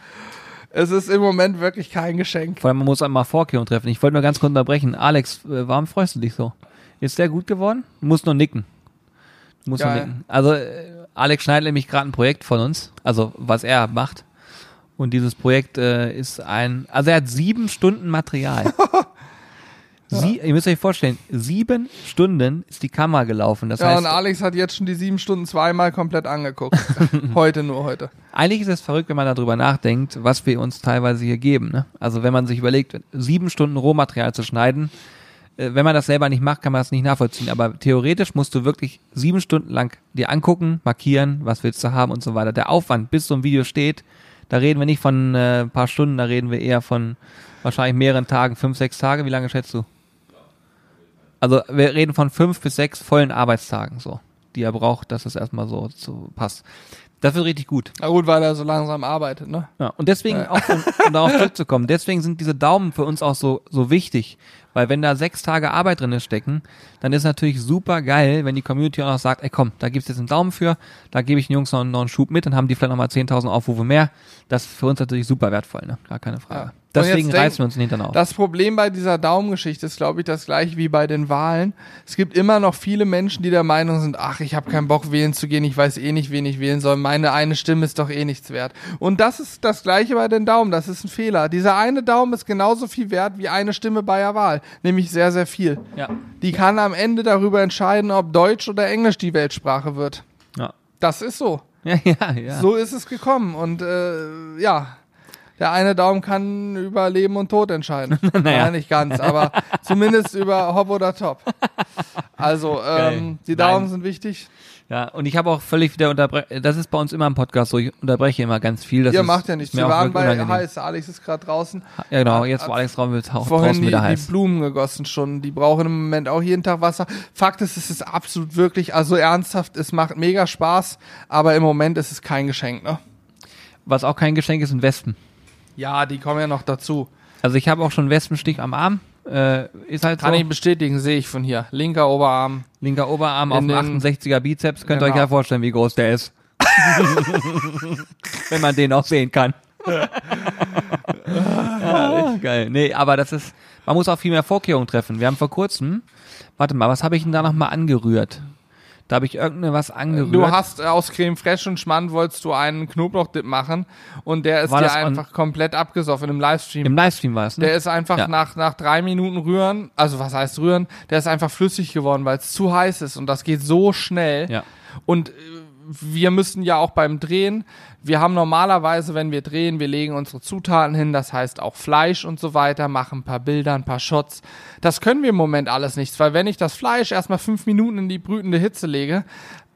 es ist im Moment wirklich kein Geschenk. Vor allem, man muss einmal Vorkehrungen treffen. Ich wollte nur ganz kurz unterbrechen. Alex, äh, warum freust du dich so? Ist der gut geworden? Du musst nur nicken. Du musst nur Geil. nicken. Also, äh, Alex schneidet nämlich gerade ein Projekt von uns, also was er macht. Und dieses Projekt äh, ist ein, also er hat sieben Stunden Material. Sie, ihr müsst euch vorstellen, sieben Stunden ist die Kamera gelaufen. Das Ja, heißt, und Alex hat jetzt schon die sieben Stunden zweimal komplett angeguckt. heute nur heute. Eigentlich ist es verrückt, wenn man darüber nachdenkt, was wir uns teilweise hier geben. Ne? Also wenn man sich überlegt, sieben Stunden Rohmaterial zu schneiden, äh, wenn man das selber nicht macht, kann man das nicht nachvollziehen. Aber theoretisch musst du wirklich sieben Stunden lang dir angucken, markieren, was willst du haben und so weiter. Der Aufwand, bis so ein Video steht, da reden wir nicht von äh, ein paar Stunden, da reden wir eher von wahrscheinlich mehreren Tagen, fünf, sechs Tage. Wie lange schätzt du? Also wir reden von fünf bis sechs vollen Arbeitstagen, so, die er braucht, dass es erstmal so, so passt. Das wird richtig gut. Na gut, weil er so langsam arbeitet, ne? Ja, und deswegen Ja. auch, um, um darauf zurückzukommen, deswegen sind diese Daumen für uns auch so, so wichtig. Weil wenn da sechs Tage Arbeit drin stecken, dann ist natürlich super geil, wenn die Community auch noch sagt, ey komm, da gibt's jetzt einen Daumen für, da gebe ich den Jungs noch, noch einen Schub mit, dann haben die vielleicht nochmal 10.000 Aufrufe mehr. Das ist für uns natürlich super wertvoll, ne? Gar keine Frage. Ja. Deswegen jetzt denk- reißen wir uns den Hintern auf. Das Problem bei dieser Daumengeschichte ist, glaube ich, das gleiche wie bei den Wahlen. Es gibt immer noch viele Menschen, die der Meinung sind, ach, ich habe keinen Bock wählen zu gehen, ich weiß eh nicht, wen ich wählen soll, meine eine Stimme ist doch eh nichts wert. Und das ist das gleiche bei den Daumen, das ist ein Fehler. Dieser eine Daumen ist genauso viel wert wie eine Stimme bei der Wahl, nämlich sehr, sehr viel. ja. Die kann am Ende darüber entscheiden, ob Deutsch oder Englisch die Weltsprache wird. Ja. Das ist so. Ja, ja, ja. So ist es gekommen. Und äh, ja, der eine Daumen kann über Leben und Tod entscheiden. Naja. Nein, nicht ganz, aber zumindest über Hop oder Top. Also, ähm, die Daumen Nein. sind wichtig. Ja, und ich habe auch völlig wieder unterbrechen, das ist bei uns immer im Podcast so, ich unterbreche immer ganz viel. Das Ihr ist, macht ja nichts. Wir waren bei unangenehm. Heiß. Alex ist gerade draußen. Ja, genau, jetzt wo Alex Raum wird, auch Vorhin draußen die, wieder die heiß. Blumen gegossen schon. Die brauchen im Moment auch jeden Tag Wasser. Fakt ist, es ist absolut wirklich, also ernsthaft, es macht mega Spaß, aber im Moment ist es kein Geschenk, ne? Was auch kein Geschenk ist, sind Wespen. Ja, die kommen ja noch dazu. Also ich habe auch schon Wespenstich am Arm. Äh, ist halt Kann so. ich bestätigen, sehe ich von hier. Linker Oberarm. Linker Oberarm auf dem den- 68er Bizeps. Könnt ihr euch Genau. ja vorstellen, wie groß der ist. Wenn man den auch sehen kann. ah, geil. Nee, aber das ist, man muss auch viel mehr Vorkehrungen treffen. Wir haben vor kurzem, warte mal, was habe ich denn da nochmal angerührt? Da habe ich irgendwas angerührt. Du hast aus Creme Fraiche und Schmand wolltest du einen Knoblauchdip machen und der ist War dir einfach komplett abgesoffen im Livestream. Im Livestream war es, ne? der ist einfach Ja. nach, nach drei Minuten rühren, also was heißt rühren, der ist einfach flüssig geworden, weil es zu heiß ist und das geht so schnell. Ja. Und wir müssen ja auch beim Drehen, wir haben normalerweise, wenn wir drehen, wir legen unsere Zutaten hin, das heißt auch Fleisch und so weiter, machen ein paar Bilder, ein paar Shots. Das können wir im Moment alles nicht, weil wenn ich das Fleisch erstmal fünf Minuten in die brütende Hitze lege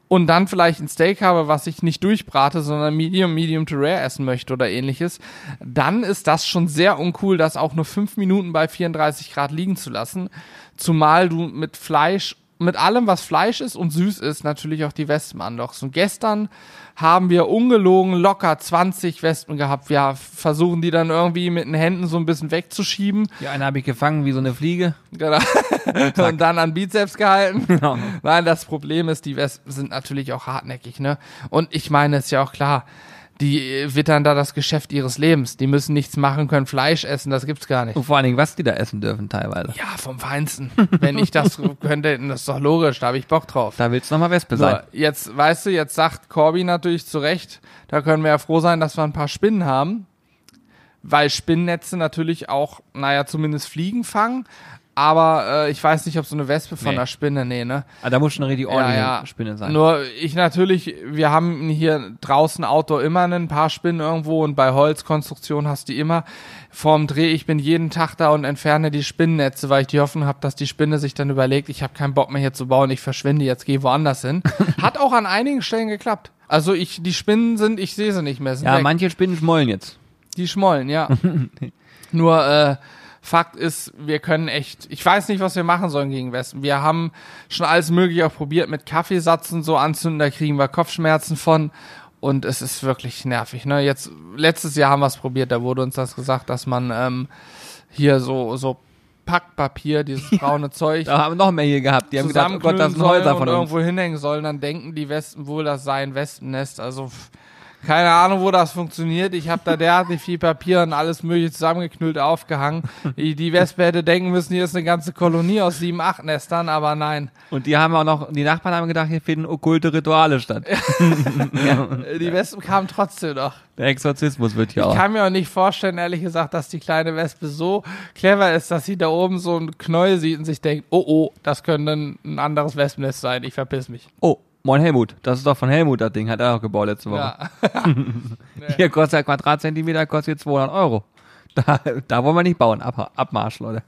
und dann vielleicht ein Steak habe, was ich nicht durchbrate, sondern Medium, Medium to Rare essen möchte oder ähnliches, dann ist das schon sehr uncool, das auch nur fünf Minuten bei 34 Grad liegen zu lassen. Zumal du mit Fleisch mit allem, was Fleisch ist und süß ist, natürlich auch die Wespen anlockst. Und gestern haben wir ungelogen locker 20 Wespen gehabt. Wir versuchen die dann irgendwie mit den Händen so ein bisschen wegzuschieben. Die eine habe ich gefangen wie so eine Fliege. Genau. und dann an Bizeps gehalten. Genau. Nein, das Problem ist, die Wespen sind natürlich auch hartnäckig, ne? Und ich meine, ist ja auch klar, die äh, wittern da das Geschäft ihres Lebens. Die müssen nichts machen, können Fleisch essen, das gibt's gar nicht. Und vor allen Dingen, was die da essen dürfen teilweise. Ja, vom Feinsten. Wenn ich das könnte, dann ist doch logisch, da habe ich Bock drauf. Da willst du nochmal Wespe sein. jetzt, weißt du, jetzt sagt Corby natürlich zu Recht, da können wir ja froh sein, dass wir ein paar Spinnen haben. weil Spinnnetze natürlich auch, naja, zumindest Fliegen fangen. Aber äh, ich weiß nicht, ob so eine Wespe von Nee. einer Spinne, nee, ne? Ah, da muss schon eine richtig ordentliche ja, ja. Spinne sein. Nur ich natürlich, wir haben hier draußen Outdoor immer ein paar Spinnen irgendwo und bei Holzkonstruktion hast du die immer. Vorm Dreh, ich bin jeden Tag da und entferne die Spinnennetze, weil ich die Hoffnung habe, dass die Spinne sich dann überlegt, ich habe keinen Bock mehr hier zu bauen, ich verschwinde jetzt, gehe woanders hin. Hat auch an einigen Stellen geklappt. Also ich, die Spinnen sind, ich sehe sie nicht mehr. Ja, weg. manche Spinnen schmollen jetzt. Die schmollen, ja. Nur äh, Fakt ist, wir können echt, ich weiß nicht, was wir machen sollen gegen Wespen. Wir haben schon alles mögliche auch probiert mit Kaffeesatzen so anzünden, da kriegen wir Kopfschmerzen von und es ist wirklich nervig. Ne? Jetzt letztes Jahr haben wir es probiert, da wurde uns das gesagt, dass man ähm, hier so so Packpapier, dieses braune Zeug Da haben wir noch mehr hier gehabt. Die haben gedacht, oh Gott, das sind Häuser von uns. irgendwo hinhängen sollen, dann denken die Wespen wohl, das sei ein Wespennest. Also pff, keine Ahnung, wo das funktioniert. Ich habe da derartig viel Papier und alles mögliche zusammengeknüllt aufgehangen. Die, Wespe hätte denken müssen, hier ist eine ganze Kolonie aus sieben, acht Nestern, aber nein. Und die haben auch noch, die Nachbarn haben gedacht, hier finden okkulte Rituale statt. Die Wespen kamen trotzdem noch. Der Exorzismus wird hier Ich auch. kann mir auch nicht vorstellen, ehrlich gesagt, dass die kleine Wespe so clever ist, dass sie da oben so ein Knäuel sieht und sich denkt, oh oh, das könnte ein anderes Wespennest sein, ich verpiss mich. Oh, moin Helmut. Das ist doch von Helmut, das Ding. Hat er auch gebaut letzte Woche. Ja. Hier kostet der Quadratzentimeter kostet 200 Euro. Da, da wollen wir nicht bauen. Ab, Abmarsch, Leute.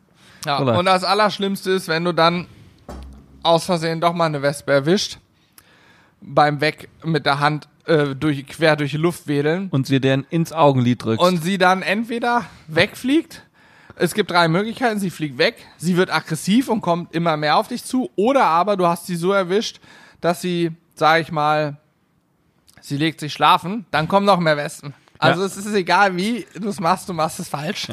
Ja, Oder? und das Allerschlimmste ist, wenn du dann aus Versehen doch mal eine Wespe erwischt, beim Weg mit der Hand äh, durch, quer durch die Luft wedeln Und sie den ins Augenlid drückst. und sie dann entweder wegfliegt, es gibt drei Möglichkeiten, sie fliegt weg, sie wird aggressiv und kommt immer mehr auf dich zu, oder aber du hast sie so erwischt, dass sie, sag ich mal, sie legt sich schlafen, dann kommen noch mehr Wespen. Also Ja. es ist egal wie du es machst, du machst es falsch.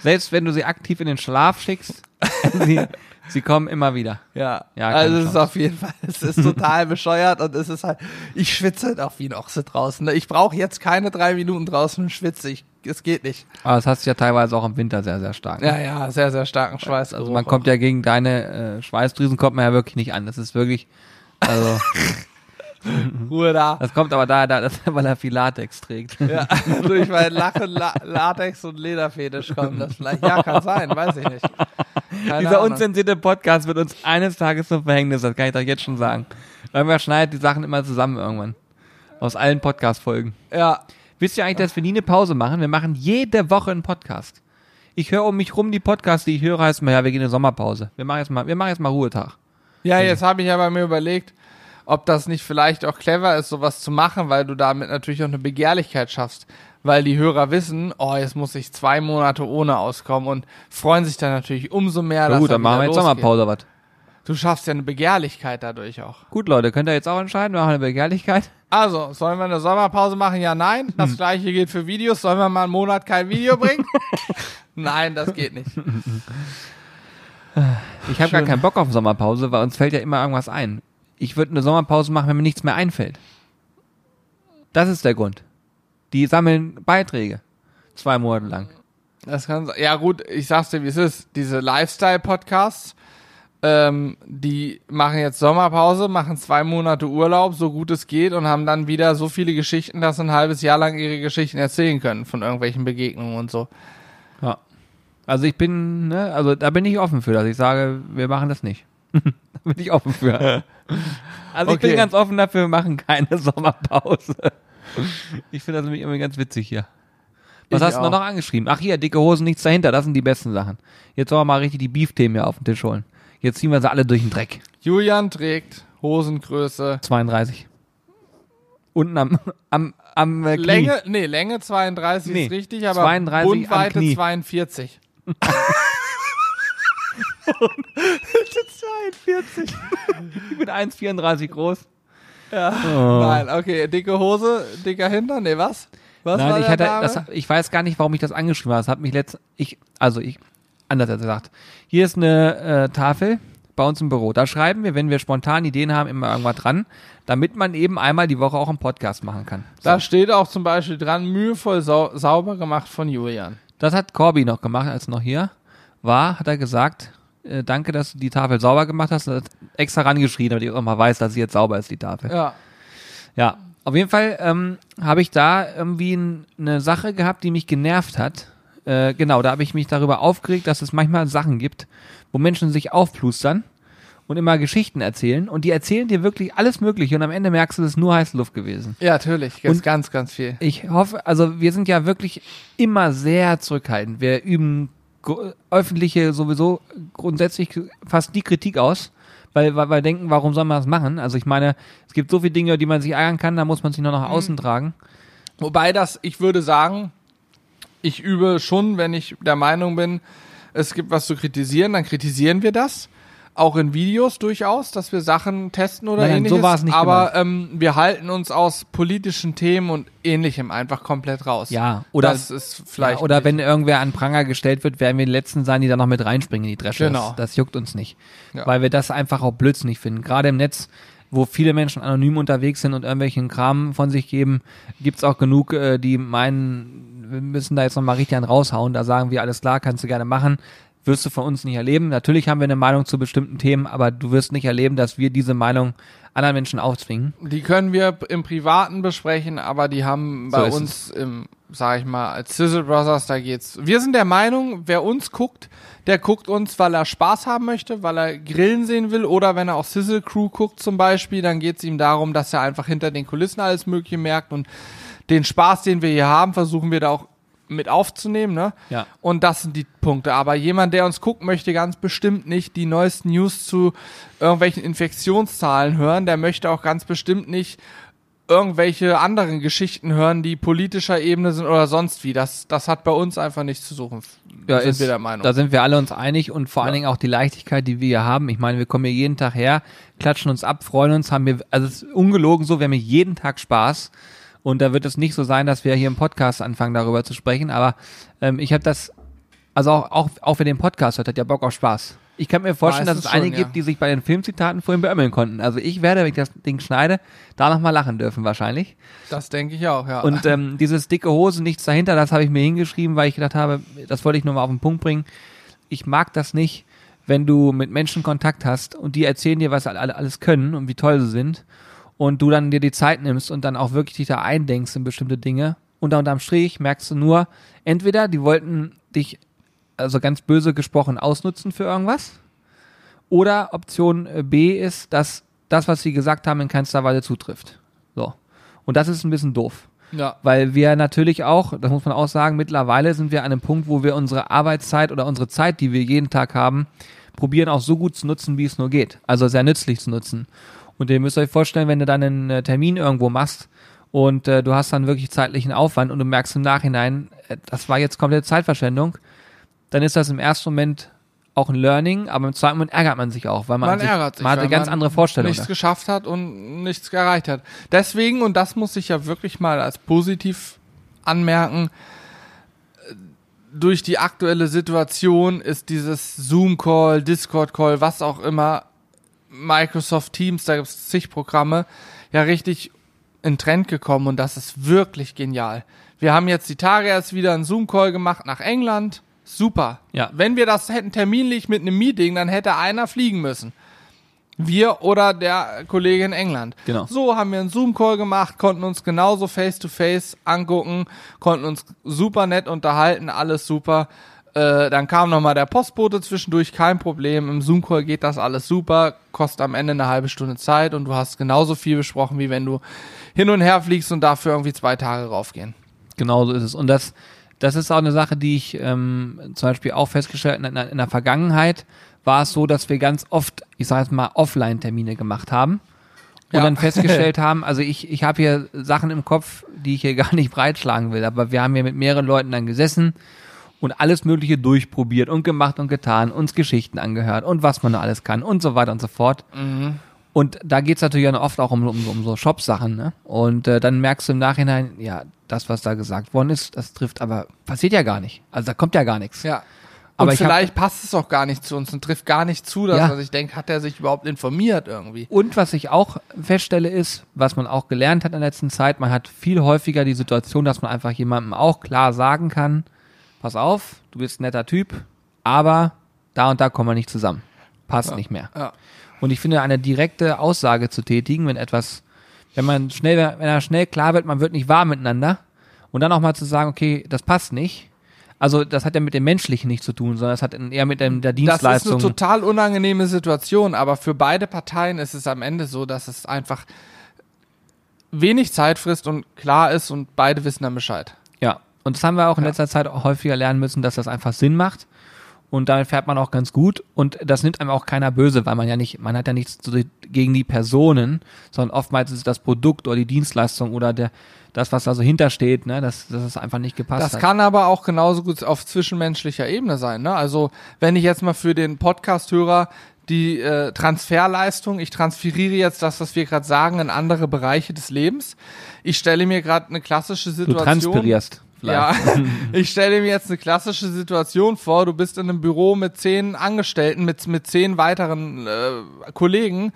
Selbst wenn du sie aktiv in den Schlaf schickst, sie, sie kommen immer wieder. Ja, Ja, also es ist auf jeden Fall, es ist total bescheuert und es ist halt, ich schwitze halt auch wie ein Ochse draußen. ne? Ich brauche jetzt keine drei Minuten draußen und schwitze, ich, es geht nicht. Aber das hast du ja teilweise auch im Winter sehr, sehr stark. ne? Ja, ja, sehr, sehr starken Schweiß. Also man kommt ja gegen deine äh, Schweißdrüsen kommt man ja wirklich nicht an. Das ist wirklich, also Ruhe da. das kommt aber daher, da, dass, weil er viel Latex trägt. Ja, durch mein Lachen, La Latex und Lederfetisch kommt das vielleicht. Ja, kann sein, weiß ich nicht. Keine Dieser Ahnung. unzensierte Podcast wird uns eines Tages zum Verhängnis, das kann ich doch jetzt schon sagen. Weil wir schneidet die Sachen immer zusammen irgendwann. Aus allen Podcast-Folgen. Ja, Wisst ihr eigentlich, dass wir nie eine Pause machen? Wir machen jede Woche einen Podcast. Ich höre um mich rum die Podcasts, die ich höre, heißt mal, ja, wir gehen in eine Sommerpause. Wir machen jetzt mal, wir machen jetzt mal Ruhetag. Ja, jetzt habe ich aber mir überlegt, ob das nicht vielleicht auch clever ist, sowas zu machen, weil du damit natürlich auch eine Begehrlichkeit schaffst. Weil die Hörer wissen, oh, jetzt muss ich zwei Monate ohne auskommen und freuen sich dann natürlich umso mehr, Na gut, er dann machen wir jetzt losgeht. Sommerpause, was? Du schaffst ja eine Begehrlichkeit dadurch auch. Gut, Leute, könnt ihr jetzt auch entscheiden, wir machen eine Begehrlichkeit? Also, sollen wir eine Sommerpause machen? Ja, nein. Das Hm. gleiche gilt für Videos. Sollen wir mal einen Monat kein Video bringen? nein, das geht nicht. Ich habe gar keinen Bock auf Sommerpause, weil uns fällt ja immer irgendwas ein. Ich würde eine Sommerpause machen, wenn mir nichts mehr einfällt. Das ist der Grund. Die sammeln Beiträge. Zwei Monate lang. Das kann. Ja, gut, ich sag's dir, wie es ist. Diese Lifestyle-Podcasts, ähm, die machen jetzt Sommerpause, machen zwei Monate Urlaub, so gut es geht, und haben dann wieder so viele Geschichten, dass sie ein halbes Jahr lang ihre Geschichten erzählen können von irgendwelchen Begegnungen und so. Ja. Also ich bin, ne, also da bin ich offen für, dass ich sage, wir machen das nicht. da bin ich offen für. Also ich Okay. bin ganz offen dafür, wir machen keine Sommerpause. Ich finde das nämlich immer ganz witzig hier. Was Ich hast du noch angeschrieben? Ach hier, dicke Hosen, nichts dahinter, das sind die besten Sachen. Jetzt sollen wir mal richtig die Beef-Themen hier auf den Tisch holen. Jetzt ziehen wir sie alle durch den Dreck. Julian trägt Hosengröße 32. Unten am, am, am äh, Knie. Länge, nee, Länge 32 Nee, ist richtig, aber 32 am Bundweite Knie. 42. 42. ich bin 1,34 groß. Ja. Oh. Nein, okay, dicke Hose, dicker Hintern, nee, was? Was Nein, ich hatte, das, ich weiß gar nicht, warum ich das angeschrieben habe. Das hat mich letzt, ich, also ich, anders als gesagt. Hier ist eine äh, Tafel bei uns im Büro. Da schreiben wir, wenn wir spontan Ideen haben, immer irgendwas dran, damit man eben einmal die Woche auch einen Podcast machen kann. So. Da steht auch zum Beispiel dran, mühevoll sau sauber gemacht von Julian. Das hat Corby noch gemacht, als er noch hier war, hat er gesagt, äh, danke, dass du die Tafel sauber gemacht hast. Er hat extra rangeschrien, damit ich auch mal weiß, dass sie jetzt sauber ist, die Tafel. Ja. Ja, auf jeden Fall ähm, habe ich da irgendwie eine Sache gehabt, die mich genervt hat. äh, genau, da habe ich mich darüber aufgeregt, dass es manchmal Sachen gibt, wo Menschen sich aufplustern und immer Geschichten erzählen und die erzählen dir wirklich alles Mögliche und am Ende merkst du, es ist nur heiße Luft gewesen. Ja, natürlich. Ganz, ganz, ganz viel. Ich hoffe, also wir sind ja wirklich immer sehr zurückhaltend. Wir üben öffentliche sowieso grundsätzlich fast die Kritik aus, weil, weil wir denken, warum soll man das machen? Also ich meine, es gibt so viele Dinge, die man sich ärgern kann, da muss man sich nur nach außen tragen. Wobei das, ich würde sagen, ich übe schon, wenn ich der Meinung bin, es gibt was zu kritisieren, dann kritisieren wir das. Auch in Videos durchaus, dass wir Sachen testen oder Nein, nein, ähnliches. so war es nicht aber ähm, wir halten uns aus politischen Themen und ähnlichem einfach komplett raus. Ja, oder- das ist vielleicht. Ja, oder wenn irgendwer an Pranger gestellt wird, werden wir die Letzten sein, die da noch mit reinspringen in die Dresche. Genau. Das, das juckt uns nicht. Ja. Weil wir das einfach auch blödsinnig finden. Gerade im Netz, wo viele Menschen anonym unterwegs sind und irgendwelchen Kram von sich geben, gibt's auch genug, äh, die meinen, wir müssen da jetzt nochmal richtig einen raushauen. Da sagen wir, alles klar, kannst du gerne machen. Wirst du von uns nicht erleben. Natürlich haben wir eine Meinung zu bestimmten Themen, aber du wirst nicht erleben, dass wir diese Meinung anderen Menschen aufzwingen. Die können wir im Privaten besprechen, aber die haben So bei ist uns im, sag ich mal, als Sizzle Brothers, da geht's. Wir sind der Meinung, wer uns guckt, der guckt uns, weil er Spaß haben möchte, weil er Grillen sehen will oder wenn er auch Sizzle Crew guckt zum Beispiel, dann geht's ihm darum, dass er einfach hinter den Kulissen alles Mögliche merkt und den Spaß, den wir hier haben, versuchen wir da auch mit aufzunehmen, ne? Ja. Und das sind die Punkte. Aber jemand, der uns guckt, möchte ganz bestimmt nicht die neuesten News zu irgendwelchen Infektionszahlen hören. Der möchte auch ganz bestimmt nicht irgendwelche anderen Geschichten hören, die politischer Ebene sind oder sonst wie. Das, das hat bei uns einfach nichts zu suchen. Ja, sind ist, wir der Meinung. Da sind wir alle uns einig und vor allen Ja. Dingen auch die Leichtigkeit, die wir hier haben. Ich meine, wir kommen hier jeden Tag her, klatschen uns ab, freuen uns, haben wir, also es ist ungelogen so, wir haben hier jeden Tag Spaß. Und da wird es nicht so sein, dass wir hier im Podcast anfangen, darüber zu sprechen. Aber ähm, ich habe das, also auch, auch, auch wer den Podcast hört, hat ja Bock auf Spaß. Ich kann mir vorstellen, dass Meistens es einige schon, ja. gibt, die sich bei den Filmzitaten vorhin beömmeln konnten. Also ich werde, wenn ich das Ding schneide, da nochmal lachen dürfen wahrscheinlich. das denke ich auch, ja. Und ähm, dieses dicke Hose, nichts dahinter, das habe ich mir hingeschrieben, weil ich gedacht habe, das wollte ich nur mal auf den Punkt bringen. Ich mag das nicht, wenn du mit Menschen Kontakt hast und die erzählen dir, was alle alles können und wie toll sie sind und du dann dir die Zeit nimmst und dann auch wirklich dich da eindenkst in bestimmte Dinge und da unterm Strich merkst du nur, entweder die wollten dich, also ganz böse gesprochen, ausnutzen für irgendwas oder Option äh, B ist, dass das, was sie gesagt haben, in keinster Weise zutrifft. So. Und das ist ein bisschen doof. ja. Weil wir natürlich auch, das muss man auch sagen, mittlerweile sind wir an einem Punkt, wo wir unsere Arbeitszeit oder unsere Zeit, die wir jeden Tag haben, probieren auch so gut zu nutzen, wie es nur geht. Also sehr nützlich zu nutzen. Und ihr müsst euch vorstellen, wenn du dann einen äh, Termin irgendwo machst und äh, du hast dann wirklich zeitlichen Aufwand und du merkst im Nachhinein, äh, das war jetzt komplette Zeitverschwendung, dann ist das im ersten Moment auch ein Learning, aber im zweiten Moment ärgert man sich auch, weil man, Man sich, ärgert sich, man hat eine weil ganz man andere Vorstellung. nichts geschafft hat und nichts erreicht hat. Deswegen, und das muss ich ja wirklich mal als positiv anmerken, durch die aktuelle Situation ist dieses Zoom-Call, Discord-Call, was auch immer, Microsoft Teams, da gibt es zig Programme, ja richtig in Trend gekommen und das ist wirklich genial. Wir haben jetzt die Tage erst wieder einen Zoom-Call gemacht nach England. Super. Ja. Wenn wir das hätten terminlich mit einem Meeting, dann hätte einer fliegen müssen. Wir oder der Kollege in England. Genau. So haben wir einen Zoom-Call gemacht, konnten uns genauso face-to-face angucken, konnten uns super nett unterhalten, alles super. Äh, dann kam nochmal der Postbote zwischendurch, kein Problem. Im Zoom-Call geht das alles super, kostet am Ende eine halbe Stunde Zeit und du hast genauso viel besprochen, wie wenn du hin und her fliegst und dafür irgendwie zwei Tage raufgehen. Genau so ist es. Und das, das ist auch eine Sache, die ich ähm, zum Beispiel auch festgestellt habe. In, in der Vergangenheit war es so, dass wir ganz oft, ich sage jetzt mal, Offline-Termine gemacht haben. Und Ja. dann festgestellt haben, also ich, ich habe hier Sachen im Kopf, die ich hier gar nicht breitschlagen will, aber wir haben hier mit mehreren Leuten dann gesessen und alles Mögliche durchprobiert und gemacht und getan, uns Geschichten angehört und was man noch alles kann und so weiter und so fort. Und da geht's natürlich dann oft auch um, um, um so Shop-Sachen, ne? Und äh, dann merkst du im Nachhinein, ja, das, was da gesagt worden ist, das trifft, aber passiert ja gar nicht. Also da kommt ja gar nichts. Ja. Aber und ich hab- vielleicht passt es auch gar nicht zu uns und trifft gar nicht zu, dass Ja. man sich denkt, hat er sich überhaupt informiert irgendwie? Und was ich auch feststelle ist, was man auch gelernt hat in der letzten Zeit, man hat viel häufiger die Situation, dass man einfach jemandem auch klar sagen kann, pass auf, du bist ein netter Typ, aber da und da kommen wir nicht zusammen. Passt nicht mehr. Ja. Und ich finde, eine direkte Aussage zu tätigen, wenn etwas, wenn man schnell, wenn er schnell klar wird, man wird nicht wahr miteinander, und dann auch mal zu sagen, okay, das passt nicht. Also das hat ja mit dem Menschlichen nichts zu tun, sondern es hat eher mit dem, der Das ist Dienstleistung. eine total unangenehme Situation, aber für beide Parteien ist es am Ende so, dass es einfach wenig Zeit frisst und klar ist und beide wissen dann Bescheid. Und das haben wir auch in Ja. letzter Zeit häufiger lernen müssen, dass das einfach Sinn macht. Und damit fährt man auch ganz gut. Und das nimmt einem auch keiner böse, weil man ja nicht, man hat ja nichts gegen die Personen, sondern oftmals ist es das Produkt oder die Dienstleistung oder der, das, was da so hintersteht, ne, dass, dass es einfach nicht gepasst Das hat. kann aber auch genauso gut auf zwischenmenschlicher Ebene sein. Ne? Also wenn ich jetzt mal für den Podcast-Hörer die äh, Transferleistung, ich transferiere jetzt das, was wir gerade sagen, in andere Bereiche des Lebens. Ich stelle mir gerade eine klassische du Situation. Transpirierst. Ja, vielleicht. ich stelle mir jetzt eine klassische Situation vor. Du bist in einem Büro mit zehn Angestellten, mit, mit zehn weiteren äh, Kollegen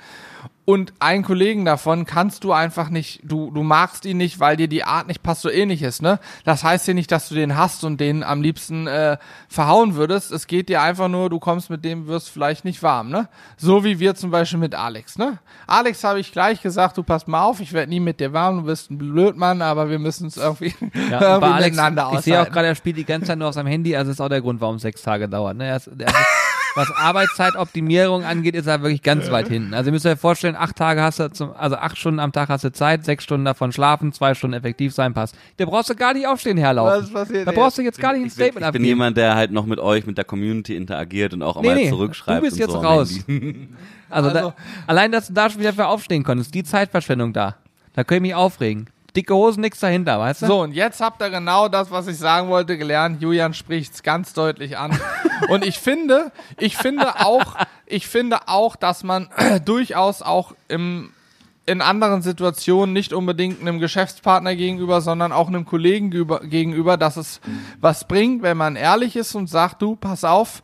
und einen Kollegen davon kannst du einfach nicht, du, du magst ihn nicht, weil dir die Art nicht passt, so ähnliches, ne? Das heißt ja nicht, dass du den hast und den am liebsten äh, verhauen würdest. Es geht dir einfach nur, du kommst mit dem, wirst vielleicht nicht warm, ne? So wie wir zum Beispiel mit Alex, ne? Alex habe ich gleich gesagt, du pass mal auf, ich werde nie mit dir warm, du bist ein Blödmann, aber wir müssen es irgendwie, Ja, irgendwie Alex, miteinander ich sehe auch aushalten. gerade, er spielt die ganze Zeit nur auf seinem Handy, also ist auch der Grund, warum es sechs Tage dauert. Ne? Er ist, er ist, was Arbeitszeitoptimierung angeht, ist er wirklich ganz weit hinten. Also ihr müsst euch vorstellen, acht Tage hast du, zum, also acht Stunden am Tag hast du Zeit, sechs Stunden davon schlafen, zwei Stunden effektiv sein passt. Da brauchst du gar nicht aufstehen herlaufen. Was passiert Da brauchst du jetzt gar nicht ein Ich bin, Statement ich bin abgeben. jemand, der halt noch mit euch, mit der Community interagiert und auch Nee, mal nee, zurückschreibt. du bist und jetzt so raus. Also, Also- da, allein, dass du da schon wieder für aufstehen konntest, die Zeitverschwendung da. Da könnte ich mich aufregen. Dicke Hosen, nix dahinter, weißt du? So, und jetzt habt ihr genau das, was ich sagen wollte, gelernt. Julian spricht's ganz deutlich an. und ich finde, ich finde auch, ich finde auch, dass man durchaus auch im, in anderen Situationen nicht unbedingt einem Geschäftspartner gegenüber, sondern auch einem Kollegen gegenüber, gegenüber, dass es was bringt, wenn man ehrlich ist und sagt, du, pass auf,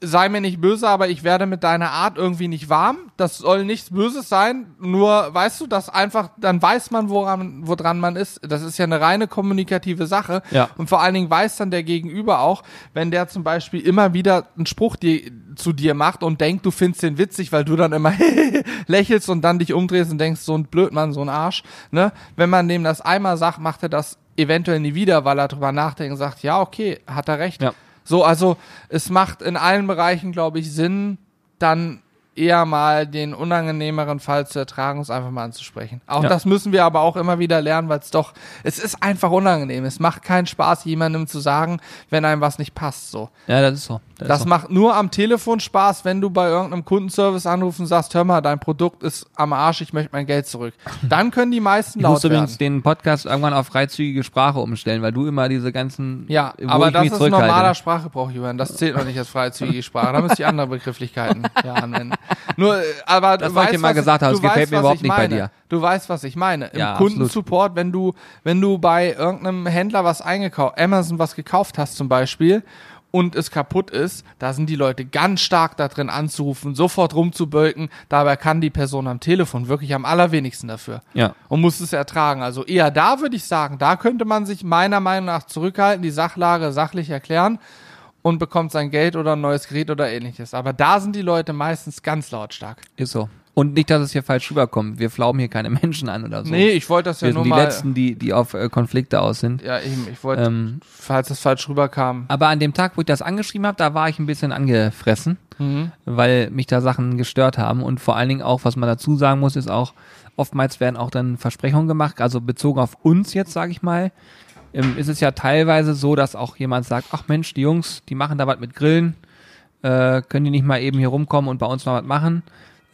sei mir nicht böse, aber ich werde mit deiner Art irgendwie nicht warm. Das soll nichts Böses sein. Nur, weißt du, dass einfach, dann weiß man, woran, woran man ist. Das ist ja eine reine kommunikative Sache. Ja. Und vor allen Dingen weiß dann der Gegenüber auch, wenn der zum Beispiel immer wieder einen Spruch dir, zu dir macht und denkt, du findest den witzig, weil du dann immer lächelst und dann dich umdrehst und denkst, so ein Blödmann, so ein Arsch. Ne? Wenn man dem das einmal sagt, macht er das eventuell nie wieder, weil er drüber nachdenkt und sagt, ja, okay, hat er recht. Ja. So, also es macht in allen Bereichen, glaube ich, Sinn, dann eher mal den unangenehmeren Fall zu ertragen, es einfach mal anzusprechen. Auch Ja. das müssen wir aber auch immer wieder lernen, weil es doch, es ist einfach unangenehm. Es macht keinen Spaß, jemandem zu sagen, wenn einem was nicht passt. So. Ja, das ist so. Das, Das macht nur am Telefon Spaß, wenn du bei irgendeinem Kundenservice anrufst und sagst, hör mal, dein Produkt ist am Arsch, ich möchte mein Geld zurück. Dann können die meisten Ich laut muss übrigens werden. den Podcast irgendwann auf freizügige Sprache umstellen, weil du immer diese ganzen. Ja, aber ich das ist normaler Sprachgebrauch, Julian. Das zählt noch nicht als freizügige Sprache. Da müsst ihr andere Begrifflichkeiten ja, anwenden. Nur, äh, aber Das, du was ich weißt, dir mal gesagt habe, du das gefällt weißt, mir überhaupt ich nicht bei meine. dir. Du weißt, was ich meine. Im Ja, Kundensupport, wenn du, wenn du bei irgendeinem Händler was eingekauft, Amazon was gekauft hast zum Beispiel und es kaputt ist, da sind die Leute ganz stark da drin anzurufen, sofort rumzubölken. Dabei kann die Person am Telefon wirklich am allerwenigsten dafür Ja. und muss es ertragen. Also eher da würde ich sagen, da könnte man sich meiner Meinung nach zurückhalten, die Sachlage sachlich erklären und bekommt sein Geld oder ein neues Gerät oder ähnliches. Aber da sind die Leute meistens ganz lautstark. Ist so. Und nicht, dass es hier falsch rüberkommt. Wir flauben hier keine Menschen an oder so. Nee, ich wollte das ja wir nur sind die mal. Letzten, die, die auf äh, Konflikte aus sind. ja, eben, ich wollte, Ähm, falls das falsch rüberkam. aber an dem Tag, wo ich das angeschrieben habe, da war ich ein bisschen angefressen, Mhm. weil mich da Sachen gestört haben. Und vor allen Dingen auch, was man dazu sagen muss, ist auch, oftmals werden auch dann Versprechungen gemacht, also bezogen auf uns jetzt, sage ich mal, ähm, ist es ja teilweise so, dass auch jemand sagt, ach Mensch, die Jungs, die machen da was mit Grillen, äh, können die nicht mal eben hier rumkommen und bei uns mal was machen?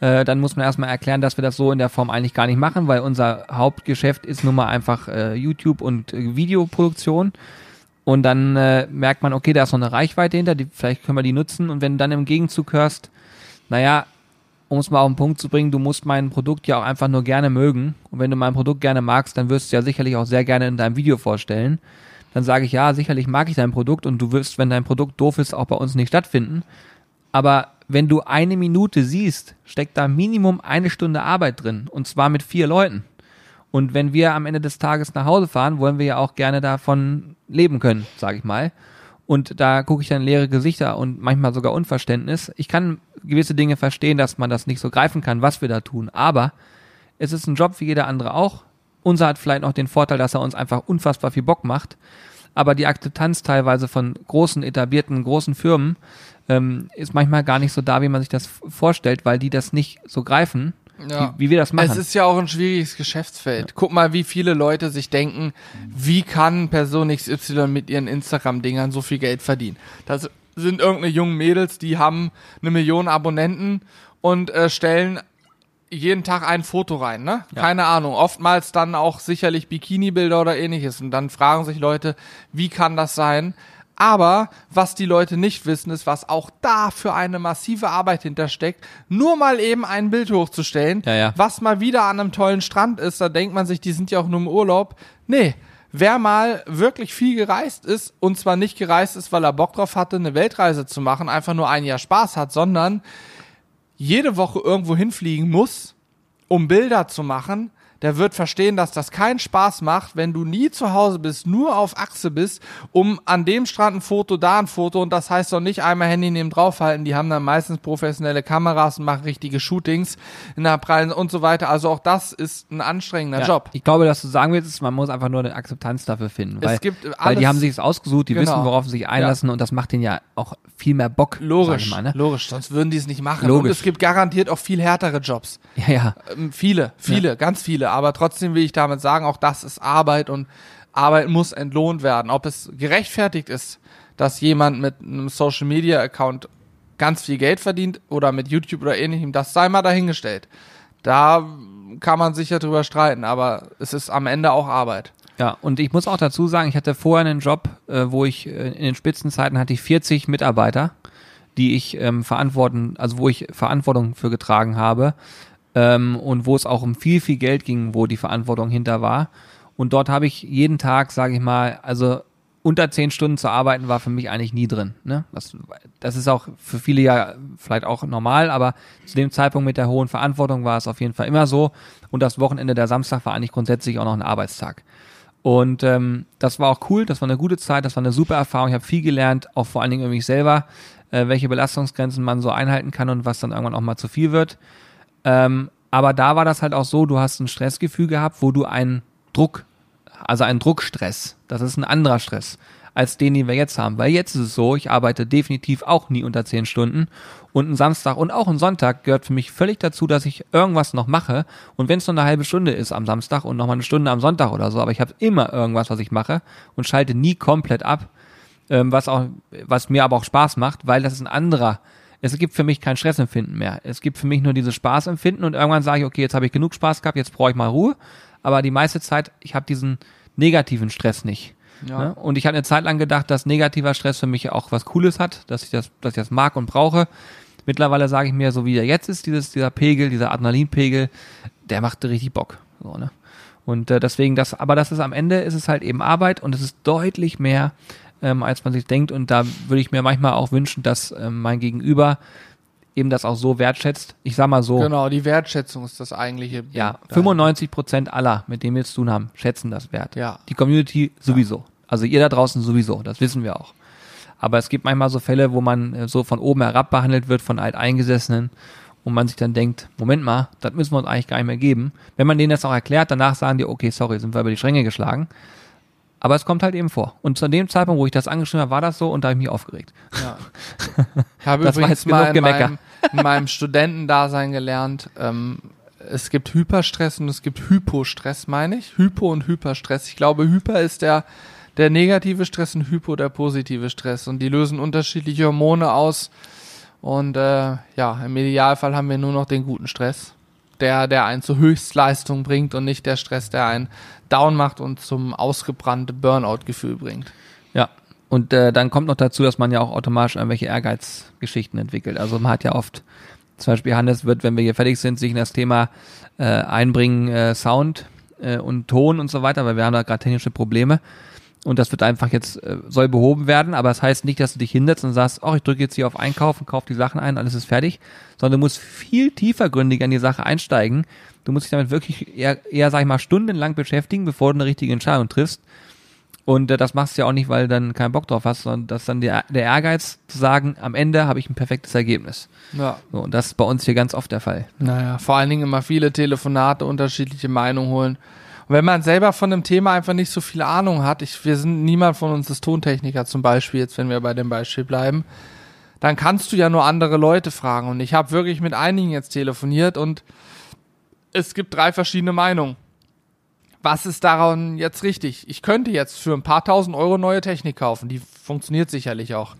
Äh, dann muss man erstmal erklären, dass wir das so in der Form eigentlich gar nicht machen, weil unser Hauptgeschäft ist nun mal einfach äh, YouTube und äh, Videoproduktion. Und dann äh, merkt man, okay, da ist noch eine Reichweite hinter, die, vielleicht können wir die nutzen. Und wenn du dann im Gegenzug hörst, naja, um es mal auf den Punkt zu bringen, du musst mein Produkt ja auch einfach nur gerne mögen. Und wenn du mein Produkt gerne magst, dann wirst du ja sicherlich auch sehr gerne in deinem Video vorstellen. Dann sage ich, ja, sicherlich mag ich dein Produkt und du wirst, wenn dein Produkt doof ist, auch bei uns nicht stattfinden. Aber wenn du eine Minute siehst, steckt da Minimum eine Stunde Arbeit drin. Und zwar mit vier Leuten. Und wenn wir am Ende des Tages nach Hause fahren, wollen wir ja auch gerne davon leben können, sage ich mal. Und da gucke ich dann leere Gesichter und manchmal sogar Unverständnis. Ich kann gewisse Dinge verstehen, dass man das nicht so greifen kann, was wir da tun. Aber es ist ein Job wie jeder andere auch. Unser hat vielleicht noch den Vorteil, dass er uns einfach unfassbar viel Bock macht. aber die Akzeptanz teilweise von großen, etablierten, großen Firmen ähm, ist manchmal gar nicht so da, wie man sich das vorstellt, weil die das nicht so greifen, Ja. wie, wie wir das machen. Es ist ja auch ein schwieriges Geschäftsfeld. Guck mal, wie viele Leute sich denken, wie kann Person XY mit ihren Instagram-Dingern so viel Geld verdienen? Das sind irgendeine jungen Mädels, die haben eine Million Abonnenten und äh, stellen jeden Tag ein Foto rein, ne? Ja. Keine Ahnung. Oftmals dann auch sicherlich Bikini-Bilder oder ähnliches. Und dann fragen sich Leute, wie kann das sein? Aber was die Leute nicht wissen, ist, was auch da für eine massive Arbeit hintersteckt, nur mal eben ein Bild hochzustellen, Ja, ja. was mal wieder an einem tollen Strand ist, da denkt man sich, die sind ja auch nur im Urlaub. Nee, wer mal wirklich viel gereist ist, und zwar nicht gereist ist, weil er Bock drauf hatte, eine Weltreise zu machen, einfach nur ein Jahr Spaß hat, sondern jede Woche irgendwo hinfliegen muss, um Bilder zu machen, der wird verstehen, dass das keinen Spaß macht, wenn du nie zu Hause bist, nur auf Achse bist, um an dem Strand ein Foto, da ein Foto und das heißt doch nicht einmal Handy neben draufhalten. Die haben dann meistens professionelle Kameras und machen richtige Shootings in der Prallen und so weiter. Also auch das ist ein anstrengender Ja, Job. Ich glaube, dass du sagen willst, man muss einfach nur eine Akzeptanz dafür finden. Es Weil, gibt weil alles- die haben sich es ausgesucht, die Genau. wissen, worauf sie sich einlassen und das macht denen ja auch viel mehr Bock. Logisch, mal, ne? logisch, sonst würden die es nicht machen. Logisch. Und es gibt garantiert auch viel härtere Jobs. Ja, ja. Ähm, viele, viele, ganz viele. Aber trotzdem will ich damit sagen, auch das ist Arbeit und Arbeit muss entlohnt werden. Ob es gerechtfertigt ist, dass jemand mit einem Social Media Account ganz viel Geld verdient oder mit YouTube oder ähnlichem, das sei mal dahingestellt. Da kann man sicher drüber streiten, aber es ist am Ende auch Arbeit. Ja, und ich muss auch dazu sagen, ich hatte vorher einen Job, äh, wo ich äh, in den Spitzenzeiten hatte ich 40 Mitarbeiter, die ich ähm, verantworten, also wo ich Verantwortung für getragen habe ähm, und wo es auch um viel, viel Geld ging, wo die Verantwortung hinter war. Und dort habe ich jeden Tag, sage ich mal, also unter zehn Stunden zu arbeiten war für mich eigentlich nie drin. Ne? Das, das ist auch für viele ja vielleicht auch normal, aber zu dem Zeitpunkt mit der hohen Verantwortung war es auf jeden Fall immer so. Und das Wochenende, der Samstag war eigentlich grundsätzlich auch noch ein Arbeitstag. Und ähm, das war auch cool, das war eine gute Zeit, das war eine super Erfahrung. Ich habe viel gelernt, auch vor allen Dingen über mich selber, äh, welche Belastungsgrenzen man so einhalten kann und was dann irgendwann auch mal zu viel wird. Ähm, aber da war das halt auch so, du hast ein Stressgefühl gehabt, wo du einen Druck, also einen Druckstress, das ist ein anderer Stress als den, den wir jetzt haben. Weil jetzt ist es so, ich arbeite definitiv auch nie unter zehn Stunden und ein Samstag und auch ein Sonntag gehört für mich völlig dazu, dass ich irgendwas noch mache und wenn es nur eine halbe Stunde ist am Samstag und noch mal eine Stunde am Sonntag oder so, aber ich habe immer irgendwas, was ich mache und schalte nie komplett ab, ähm, was auch, was mir aber auch Spaß macht, weil das ist ein anderer. Es gibt für mich kein Stressempfinden mehr. Es gibt für mich nur dieses Spaßempfinden und irgendwann sage ich, okay, jetzt habe ich genug Spaß gehabt, jetzt brauche ich mal Ruhe. Aber die meiste Zeit, ich habe diesen negativen Stress nicht. Ja. Ne? Und ich hatte eine Zeit lang gedacht, dass negativer Stress für mich auch was Cooles hat, dass ich das, dass ich das mag und brauche. Mittlerweile sage ich mir, so wie er jetzt ist, dieses, dieser Pegel, dieser Adrenalinpegel, der macht richtig Bock. So, ne? Und äh, deswegen das, aber das ist am Ende ist es halt eben Arbeit und es ist deutlich mehr, ähm, als man sich denkt. Und da würde ich mir manchmal auch wünschen, dass ähm, mein Gegenüber eben das auch so wertschätzt. Ich sag mal so, Genau, die Wertschätzung ist das eigentliche. ja, Ding. 95 Prozent aller, mit denen wir zu tun haben, schätzen das wert. Ja. Die Community sowieso. Also ihr da draußen sowieso, das wissen wir auch. Aber es gibt manchmal so Fälle, wo man äh, so von oben herab behandelt wird von Alteingesessenen und man sich dann denkt, Moment mal, das müssen wir uns eigentlich gar nicht mehr geben. Wenn man denen das auch erklärt, danach sagen die, okay, sorry, sind wir über die Stränge geschlagen. Aber es kommt halt eben vor. Und zu dem Zeitpunkt, wo ich das angeschrieben habe, war das so und da habe ich mich aufgeregt. Ja. Ich habe Das war übrigens jetzt mal in meinem, in meinem Studentendasein gelernt, ähm, es gibt Hyperstress und es gibt Hypostress, meine ich. Hypo und Hyperstress. Ich glaube, Hyper ist der, der negative Stress und Hypo der positive Stress. Und die lösen unterschiedliche Hormone aus. Und äh, ja, im Idealfall haben wir nur noch den guten Stress, der, der einen zur Höchstleistung bringt und nicht der Stress, der einen down macht und zum ausgebrannte Burnout-Gefühl bringt. Ja. Und äh, dann kommt noch dazu, dass man ja auch automatisch irgendwelche Ehrgeizgeschichten entwickelt. Also man hat ja oft, zum Beispiel Hannes wird, wenn wir hier fertig sind, sich in das Thema äh, einbringen, äh, Sound äh, und Ton und so weiter, weil wir haben da gerade technische Probleme. Und das wird einfach jetzt, äh, soll behoben werden, aber das heißt nicht, dass du dich hinsetzt und sagst, oh, ich drücke jetzt hier auf Einkaufen, kauf die Sachen ein, alles ist fertig, sondern du musst viel tiefergründig an die Sache einsteigen. Du musst dich damit wirklich eher, eher sag ich mal, stundenlang beschäftigen, bevor du eine richtige Entscheidung triffst. Und äh, das machst du ja auch nicht, weil du dann keinen Bock drauf hast, sondern das ist dann der, der Ehrgeiz zu sagen, am Ende habe ich ein perfektes Ergebnis. Ja. So, und das ist bei uns hier ganz oft der Fall. Naja, vor allen Dingen immer viele Telefonate, unterschiedliche Meinungen holen. Wenn man selber von einem Thema einfach nicht so viel Ahnung hat, ich, wir sind, niemand von uns ist Tontechniker zum Beispiel, jetzt wenn wir bei dem Beispiel bleiben, dann kannst du ja nur andere Leute fragen. Und ich habe wirklich mit einigen jetzt telefoniert und es gibt drei verschiedene Meinungen. Was ist daran jetzt richtig? Ich könnte jetzt für ein paar tausend Euro neue Technik kaufen. Die funktioniert sicherlich auch.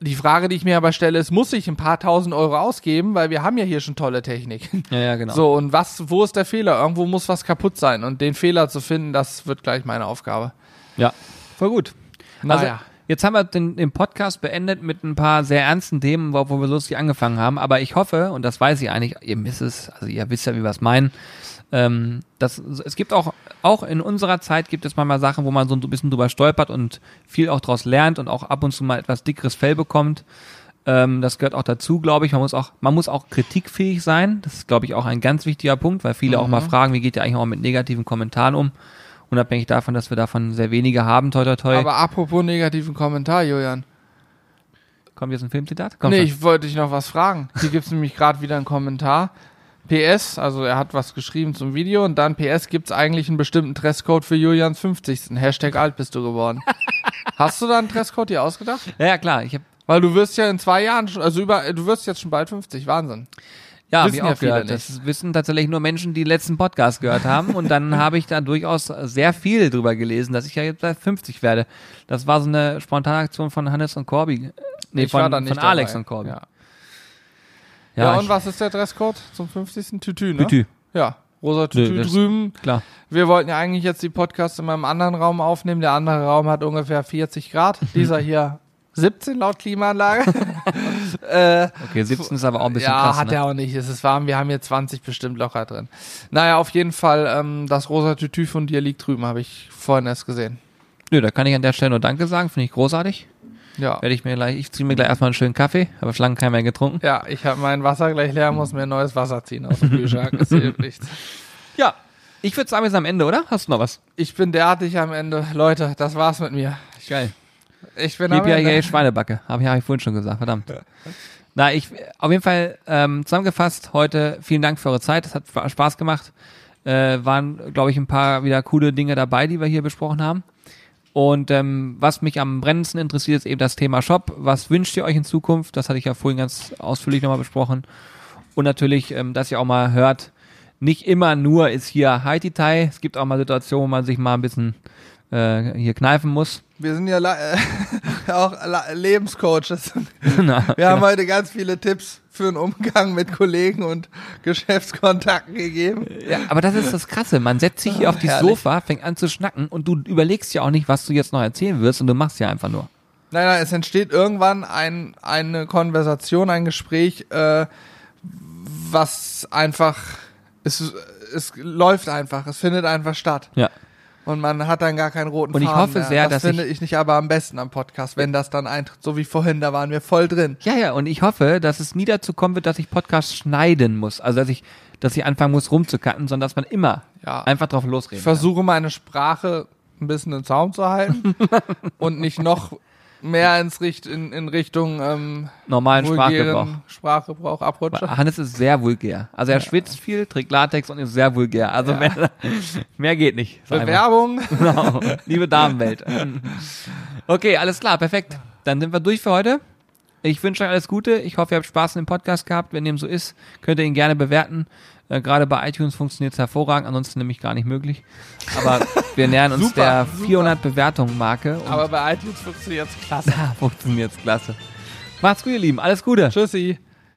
Die Frage, die ich mir aber stelle, ist, muss ich ein paar tausend Euro ausgeben, weil wir haben ja hier schon tolle Technik. Ja, ja, genau. So, und was, wo ist der Fehler? Irgendwo muss was kaputt sein. Und den Fehler zu finden, das wird gleich meine Aufgabe. Ja, voll gut. Naja. Also, jetzt haben wir den, den Podcast beendet mit ein paar sehr ernsten Themen, wo, wo wir lustig angefangen haben. Aber ich hoffe, und das weiß ich eigentlich, ihr wisst es, also ihr wisst ja, wie wir es meinen, ähm, dass, es gibt auch, auch in unserer Zeit gibt es manchmal Sachen, wo man so ein bisschen drüber stolpert und viel auch daraus lernt und auch ab und zu mal etwas dickeres Fell bekommt. Ähm, das gehört auch dazu, glaube ich. Man muss auch, man muss auch kritikfähig sein. Das ist, glaube ich, auch ein ganz wichtiger Punkt, weil viele auch mal fragen, wie geht ihr eigentlich auch mit negativen Kommentaren um? Unabhängig davon, dass wir davon sehr wenige haben, toi toi toi. Aber apropos negativen Kommentar, Julian. Kommt jetzt ein Filmzitat? Komm nee, schon. ich wollte dich noch was fragen. Hier gibt's nämlich gerade wieder einen Kommentar. PS, also er hat was geschrieben zum Video und dann PS gibt's eigentlich einen bestimmten Dresscode für Julians 50. Hashtag alt bist du geworden. Hast du da einen Dresscode dir ausgedacht? ja, ja, klar. Ich habe Weil du wirst ja in zwei Jahren schon, also über, du wirst jetzt schon bald 50. Wahnsinn. ja, hab Wissen ich ja auch viele gehört. Das wissen tatsächlich nur Menschen, die den letzten Podcast gehört haben. Und dann habe ich da durchaus sehr viel drüber gelesen, dass ich ja jetzt bei 50 werde. Das war so eine Spontanaktion von Hannes und Corby. Nee, Ich von, von Alex dabei. und Corby. Ja, ja, Ja, und was ist der Dresscode zum 50. Tütü, ne? Tütü. Ja, rosa Tütü Nö, drüben. Klar. Wir wollten ja eigentlich jetzt die Podcasts in meinem anderen Raum aufnehmen. Der andere Raum hat ungefähr 40 Grad. Dieser hier 17 laut Klimaanlage. äh, Okay, 17 ist aber auch ein bisschen ja, krass. hat ne? er auch nicht. Es ist warm. Wir haben hier 20 bestimmt locker drin. Naja, auf jeden Fall, ähm, das rosa Tütü von dir liegt drüben, habe ich vorhin erst gesehen. Nö, da kann ich an der Stelle nur Danke sagen. Finde ich großartig. Ja. Werde ich mir gleich, ich ziehe mir gleich erstmal einen schönen Kaffee. Habe schon lange keinen mehr getrunken. Ja, ich habe mein Wasser gleich leer, muss mir neues Wasser ziehen aus dem Kühlschrank. Das hilft nichts. Ja. Ich würde sagen, wir sind am Ende, oder? Hast du noch was? Ich bin derartig am Ende. Leute, das war's mit mir. Geil. Ich bin am Ende. Schweinebacke. Habe ich, hab ich vorhin schon gesagt, verdammt. Na, ich, auf jeden Fall ähm, zusammengefasst heute, vielen Dank für eure Zeit. Es hat Spa- Spaß gemacht. Äh, waren, glaube ich, ein paar wieder coole Dinge dabei, die wir hier besprochen haben. Und ähm, was mich am brennendsten interessiert, ist eben das Thema Shop. Was wünscht ihr euch in Zukunft? Das hatte ich ja vorhin ganz ausführlich nochmal besprochen. Und natürlich, ähm, dass ihr auch mal hört, nicht immer nur ist hier Haiti-Tai. Es gibt auch mal Situationen, wo man sich mal ein bisschen äh, hier kneifen muss. Wir sind ja äh, auch Lebenscoaches. Na, Wir haben heute ganz viele Tipps für einen Umgang mit Kollegen und Geschäftskontakten gegeben. Ja, aber das ist das Krasse. Man setzt sich hier auf die herrlich. Sofa, fängt an zu schnacken und du überlegst ja auch nicht, was du jetzt noch erzählen wirst und du machst ja einfach nur. Nein, nein, es entsteht irgendwann ein, eine Konversation, ein Gespräch, äh, was einfach, es, es läuft einfach, es findet einfach statt. Ja. Und man hat dann gar keinen roten Und ich Faden hoffe mehr. sehr, das dass finde ich nicht aber am besten am Podcast, wenn das dann eintritt, so wie vorhin, da waren wir voll drin. Ja, ja, und ich hoffe, dass es nie dazu kommen wird, dass ich Podcasts schneiden muss. Also, dass ich, dass ich anfangen muss rumzukatten, sondern dass man immer Ja. einfach drauf Ich losreden versuche meine Sprache ein bisschen im Zaum zu halten und nicht noch mehr ins Richt, in, in Richtung ähm. Normalen Sprachgebrauch. Sprachgebrauch abrutsche. Hannes ist sehr vulgär. Also er schwitzt viel, trägt Latex und ist sehr vulgär. Also mehr, mehr geht nicht. Bewerbung. Genau. Liebe Damenwelt. Okay, alles klar, perfekt. Dann sind wir durch für heute. Ich wünsche euch alles Gute. Ich hoffe, ihr habt Spaß in dem Podcast gehabt. Wenn dem so ist, könnt ihr ihn gerne bewerten. Äh, Gerade bei iTunes funktioniert es hervorragend, ansonsten nämlich gar nicht möglich. Aber wir nähern uns Super, der super. 400 Bewertungen Marke und Aber bei iTunes funktioniert es klasse. funktioniert es klasse. Macht's gut, ihr Lieben. Alles Gute. Tschüssi.